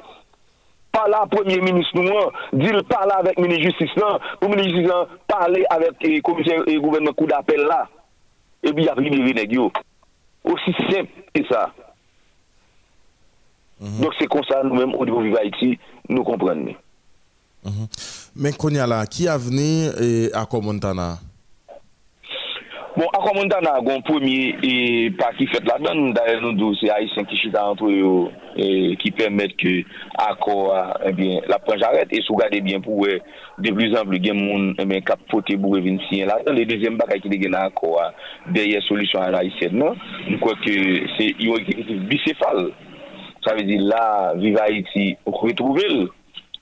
Par là, premier ministre nous, dit le parler avec ministre justice là, pour ministre justice là, parler avec le commissaire et gouvernement coup d'appel là, et puis il y a libéré nèg yo. Aussi simple que ça. Mhm. Donc c'est comme ça, nous-mêmes, au niveau de Haïti, nous comprenons. Mhm. Mais Konya là, qui a venu à Montana Bon, à Montana, un premier pas qui fait la donne, d'ailleurs, nous, c'est Haïtien qui chita entre eux, et qui permettent que accord, eh bien, la prendre j'arrête, et si vous regardez bien pour de plus en plus, il y a des gens qui ont cap pour venir signer là. Le deuxième bagage qui est accord, derrière solution à l'Haïtienne, non? Je crois que c'est un exécutif bicéphale. Ça veut dire là, vive Haïti, retrouver.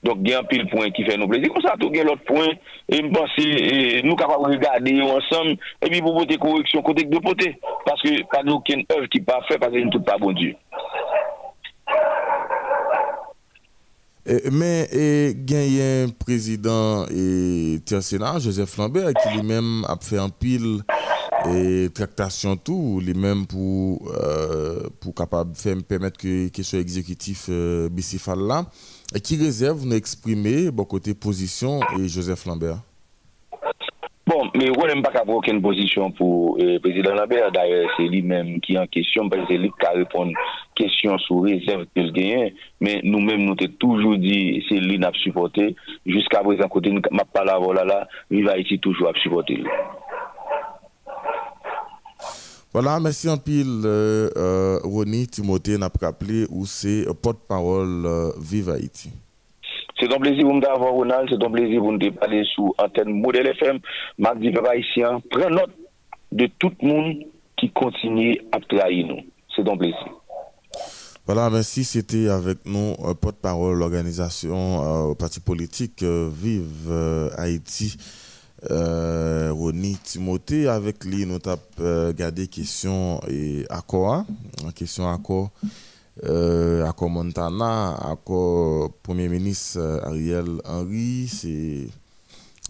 Donc, il y a un pile point qui fait nos plaisirs. Comme ça, il y a l'autre point. Et je pense que nous capables de regarder ensemble. Et puis, pour voter correction, côté de côté. Parce que pas aucune œuvre qui n'est pas faite parce que tout pas bon Dieu. mais il y a un président et Sénat, Joseph Lambert, qui lui-même a fait un pile et tractation tout les mêmes pour euh, pour capable faire permettre que que soit exécutif euh, bicéphale là et qui réserve nous exprimer bon côté position et Joseph Lambert? Bon, mais on n'aime pas aucune position pour le euh, président Lambert. D'ailleurs, c'est lui-même qui est en question, parce que c'est lui qui a répondu question sur réserve qu'il gagne. Mais nous-mêmes, nous avons toujours dit, c'est lui qui a supporté. Jusqu'à présent, côté ma parole là, là, il va ici toujours à supporter. Voilà, merci en pile, euh, euh Ronnie Timothée, n'a pas rappelé où c'est porte-parole euh, Vive Haïti. C'est un plaisir pour d'avoir Ronald, c'est un plaisir pour nous parler sous antenne Modèle FM. Marc Vive Haïtien, prends note de tout le monde qui continue à trahir nous. C'est un plaisir. Voilà, merci. C'était avec nous, euh, porte-parole, l'organisation, euh, parti politique Vive Haïti Roni Timothée avec lui nous avons euh, gardé question et accord question accord euh, accord Montana accord premier ministre euh, Ariel Henry c'est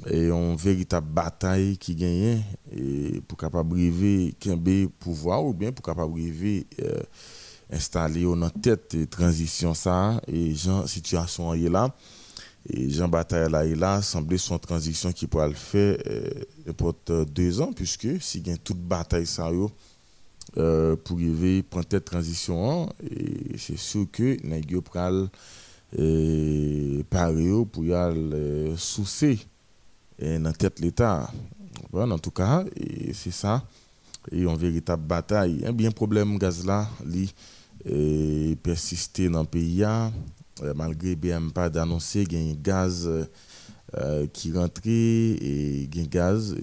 une véritable bataille qui gagne pour capable arriver Kembe pouvoir ou bien pour capable euh, installer dans tête transition ça et Jean situation est là et Jean Bataille là est là semblait son transition qui pourra le faire euh, deux ans puisque si gagne toute bataille ça euh, pour arriver prendre cette transition et c'est sûr que nèg pral euh, parer pour y aller euh, soucer dans tête l'état. En tout cas c'est ça. Et une véritable bataille. Un bien problème gaz là et persister dans le pays euh, malgré bien pas d'annoncer qu'il y a gaz euh, qui rentrait et un gaz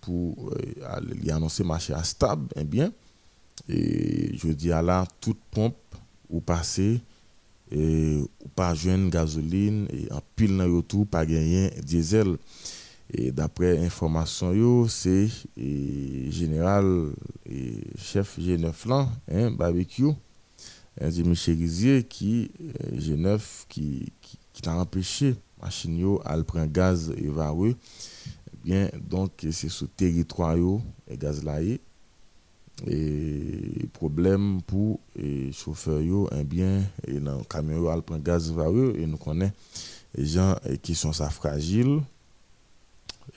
pour euh, annoncer marché à stable eh bien. Je dis à là toute pompe ou passer et ou pas jeune gasoline et en pile dans tout pas gagner diesel. Et d'après information c'est général et chef G9 là hein, barbecue dit Michel Rizier qui euh, G9 qui qui, qui t'a empêché machine à prendre gaz évacué eh bien donc c'est ce territoire yo et gaz et problème pour les chauffeurs yo eh bien et dans camion yo al prendre gaz évacué et nous connaît les gens eh, qui sont ça fragiles.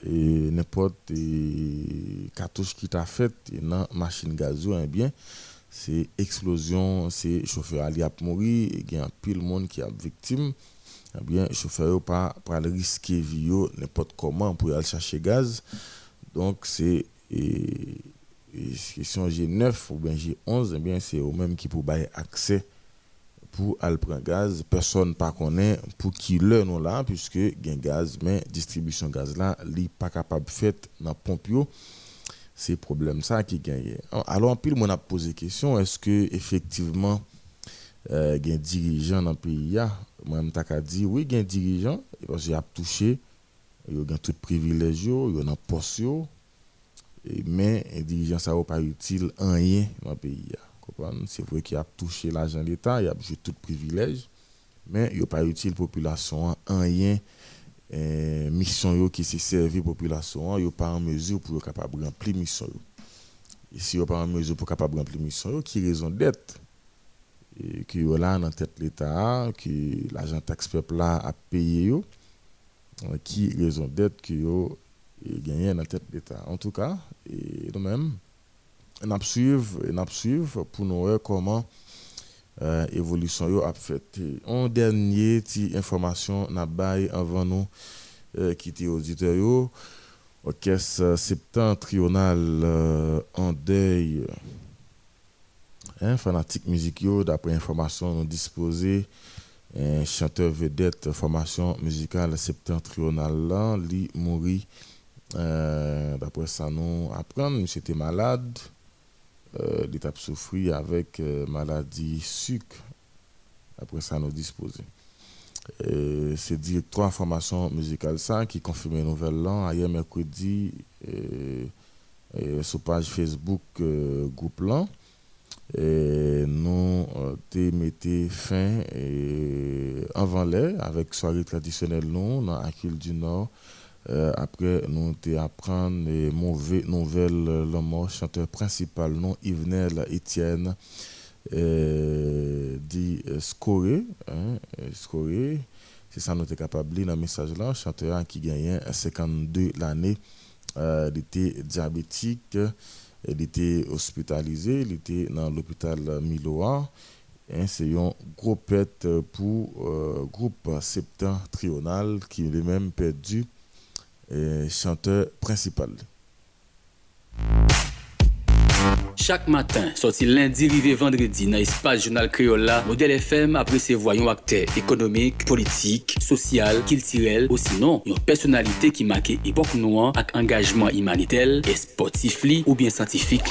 Et n'importe cartouche qui t'a fait dans machine gaz eh bien c'est explosion, c'est chauffeur ali a mourir, il y a pile monde qui a victime. Eh bien, chauffeur pas pas risquer vie n'importe comment pour aller chercher gaz. Donc c'est et, question G9 ou bien G11, eh bien c'est au même qui pour bailler accès pour aller prendre gaz, personne pas connaît pour qui le non là puisque gain gaz mais distribution gaz là, li pas capable fait dans pompe c'est problème ça qui gagne. Alors, en pile, on a posé question est-ce que effectivement, euh, il y a un dirigeant dans le pays Moi, je dit oui, il y a un dirigeant, parce qu'il a touché, il a tout privilège, il a un poste, mais un dirigeant, ça n'a pas utile en rien dans le pays. C'est vrai qu'il a touché l'argent de l'État, il a joué tout privilège, mais il n'a pas utile la population en rien eh, mission yo qui se servi population yo pas en mesure pour capable remplir mission yo. Et si yo pas en mesure pour capable remplir mission yo qui raison d'être? Que yo là dans tête l'état que l'argent taxe peuple a payé yo qui raison d'être que yo gagné dans tête l'état? En tout cas et nous même on suivre pour nous voir comment évolution yo a fait. En dernier ti information n'a nous euh, quitter auditeur yo. Orchestre septentrional euh, en deuil. Hein, fanatique musique d'après information nous disposé. Un chanteur vedette formation musicale septentrionale là li mourit. Euh, d'après ça nous apprendre c'était malade euh, l'état souffrir avec euh, maladie sucre. Après ça, nous disposer. C'est directeur formation musicale ça qui confirme nouvelle là hier mercredi sur page Facebook euh, groupe là et nous avons mis fin avant l'air avec soirée traditionnelle non dans Aquile du Nord euh, après, nous avons apprendre les mauvaises nouvelles, le mot chanteur principal, non Yvenel Etienne, euh, dit euh, scoré, hein. C'est ça, nous sommes capables dans le message là. Chanteur qui gagnait 52 l'année. il était diabétique, il était hospitalisé, il était dans l'hôpital Miloa. Hein, c'est un gros pète pour le groupe septentrional qui lui-même perdu chanteur principal. Chaque matin, sorti lundi, rivé vendredi, dans l'espace journal créole Modèle FM ses voyons acteurs économiques, politiques, social, culturels, ou sinon, une personnalité qui marque époque noire avec engagement humanitaire et sportif ou bien scientifique.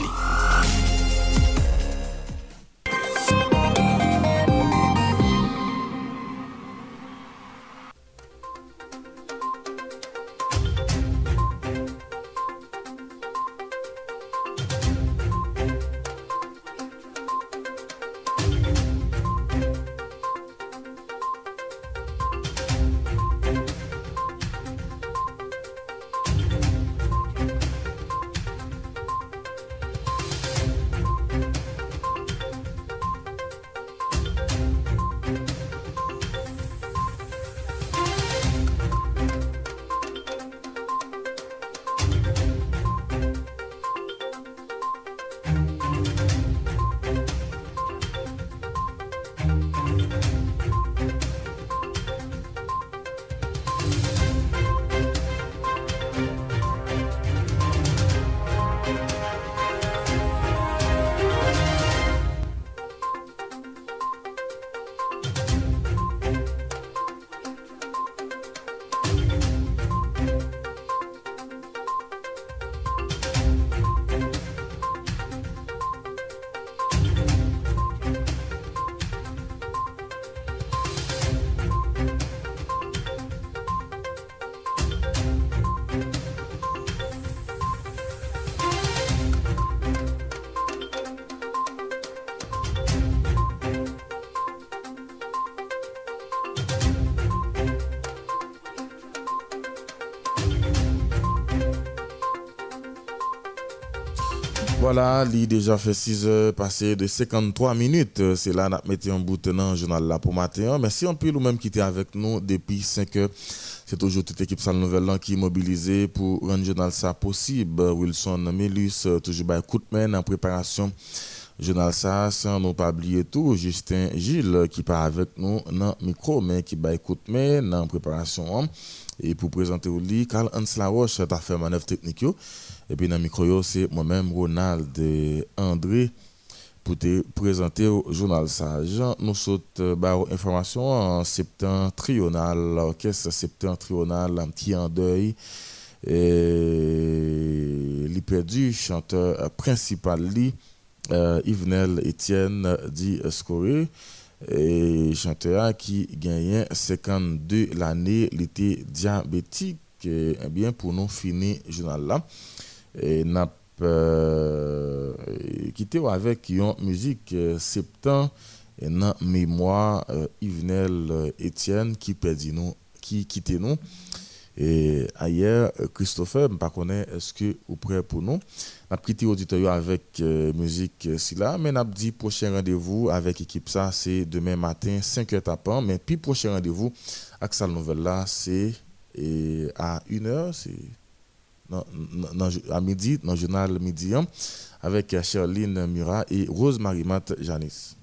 Voilà, il déjà fait 6 heures passées de 53 minutes. C'est là nous mettons un bout le journal là pour matin. Merci un peu nous-mêmes qui était avec nous depuis 5 heures. C'est toujours toute l'équipe Salle Nouvelle qui est mobilisée pour rendre journal ça possible. Wilson Melus, toujours by de main en préparation. Journal ça, sans nous pas oublier tout, Justin Gilles qui part avec nous dans le micro, mais qui écouter dans la préparation. Et pour présenter au lit, Carl Hans Laroche a fait manœuvre technique. Et puis dans le micro, c'est moi-même, Ronald et André, pour te présenter au journal Sage. Nous sommes bah, information en septentrional, l'orchestre septentrional, petit en deuil. Et perdu chanteur principal, li, euh, Yvenel Etienne dit Scoré et chanteur qui gagnait 52 l'année, il était diabétique. Et, eh bien, pour nous finir le journal là, et n'a euh, quitté avec une musique euh, septembre et dans mémoire euh, Yvenel Etienne qui perdit nous, qui quittait nous. Et ailleurs, Christopher, pas est-ce que vous prêt pour nous? N'a quitté l'auditoire avec musique si là, mais n'a dit prochain rendez-vous avec l'équipe ça, c'est demain matin 5h tapant, mais puis prochain rendez-vous avec sa nouvelle là, c'est à 1h, c'est à midi, dans le journal Midi, avec Charline Murat et Rose Marimat Janice.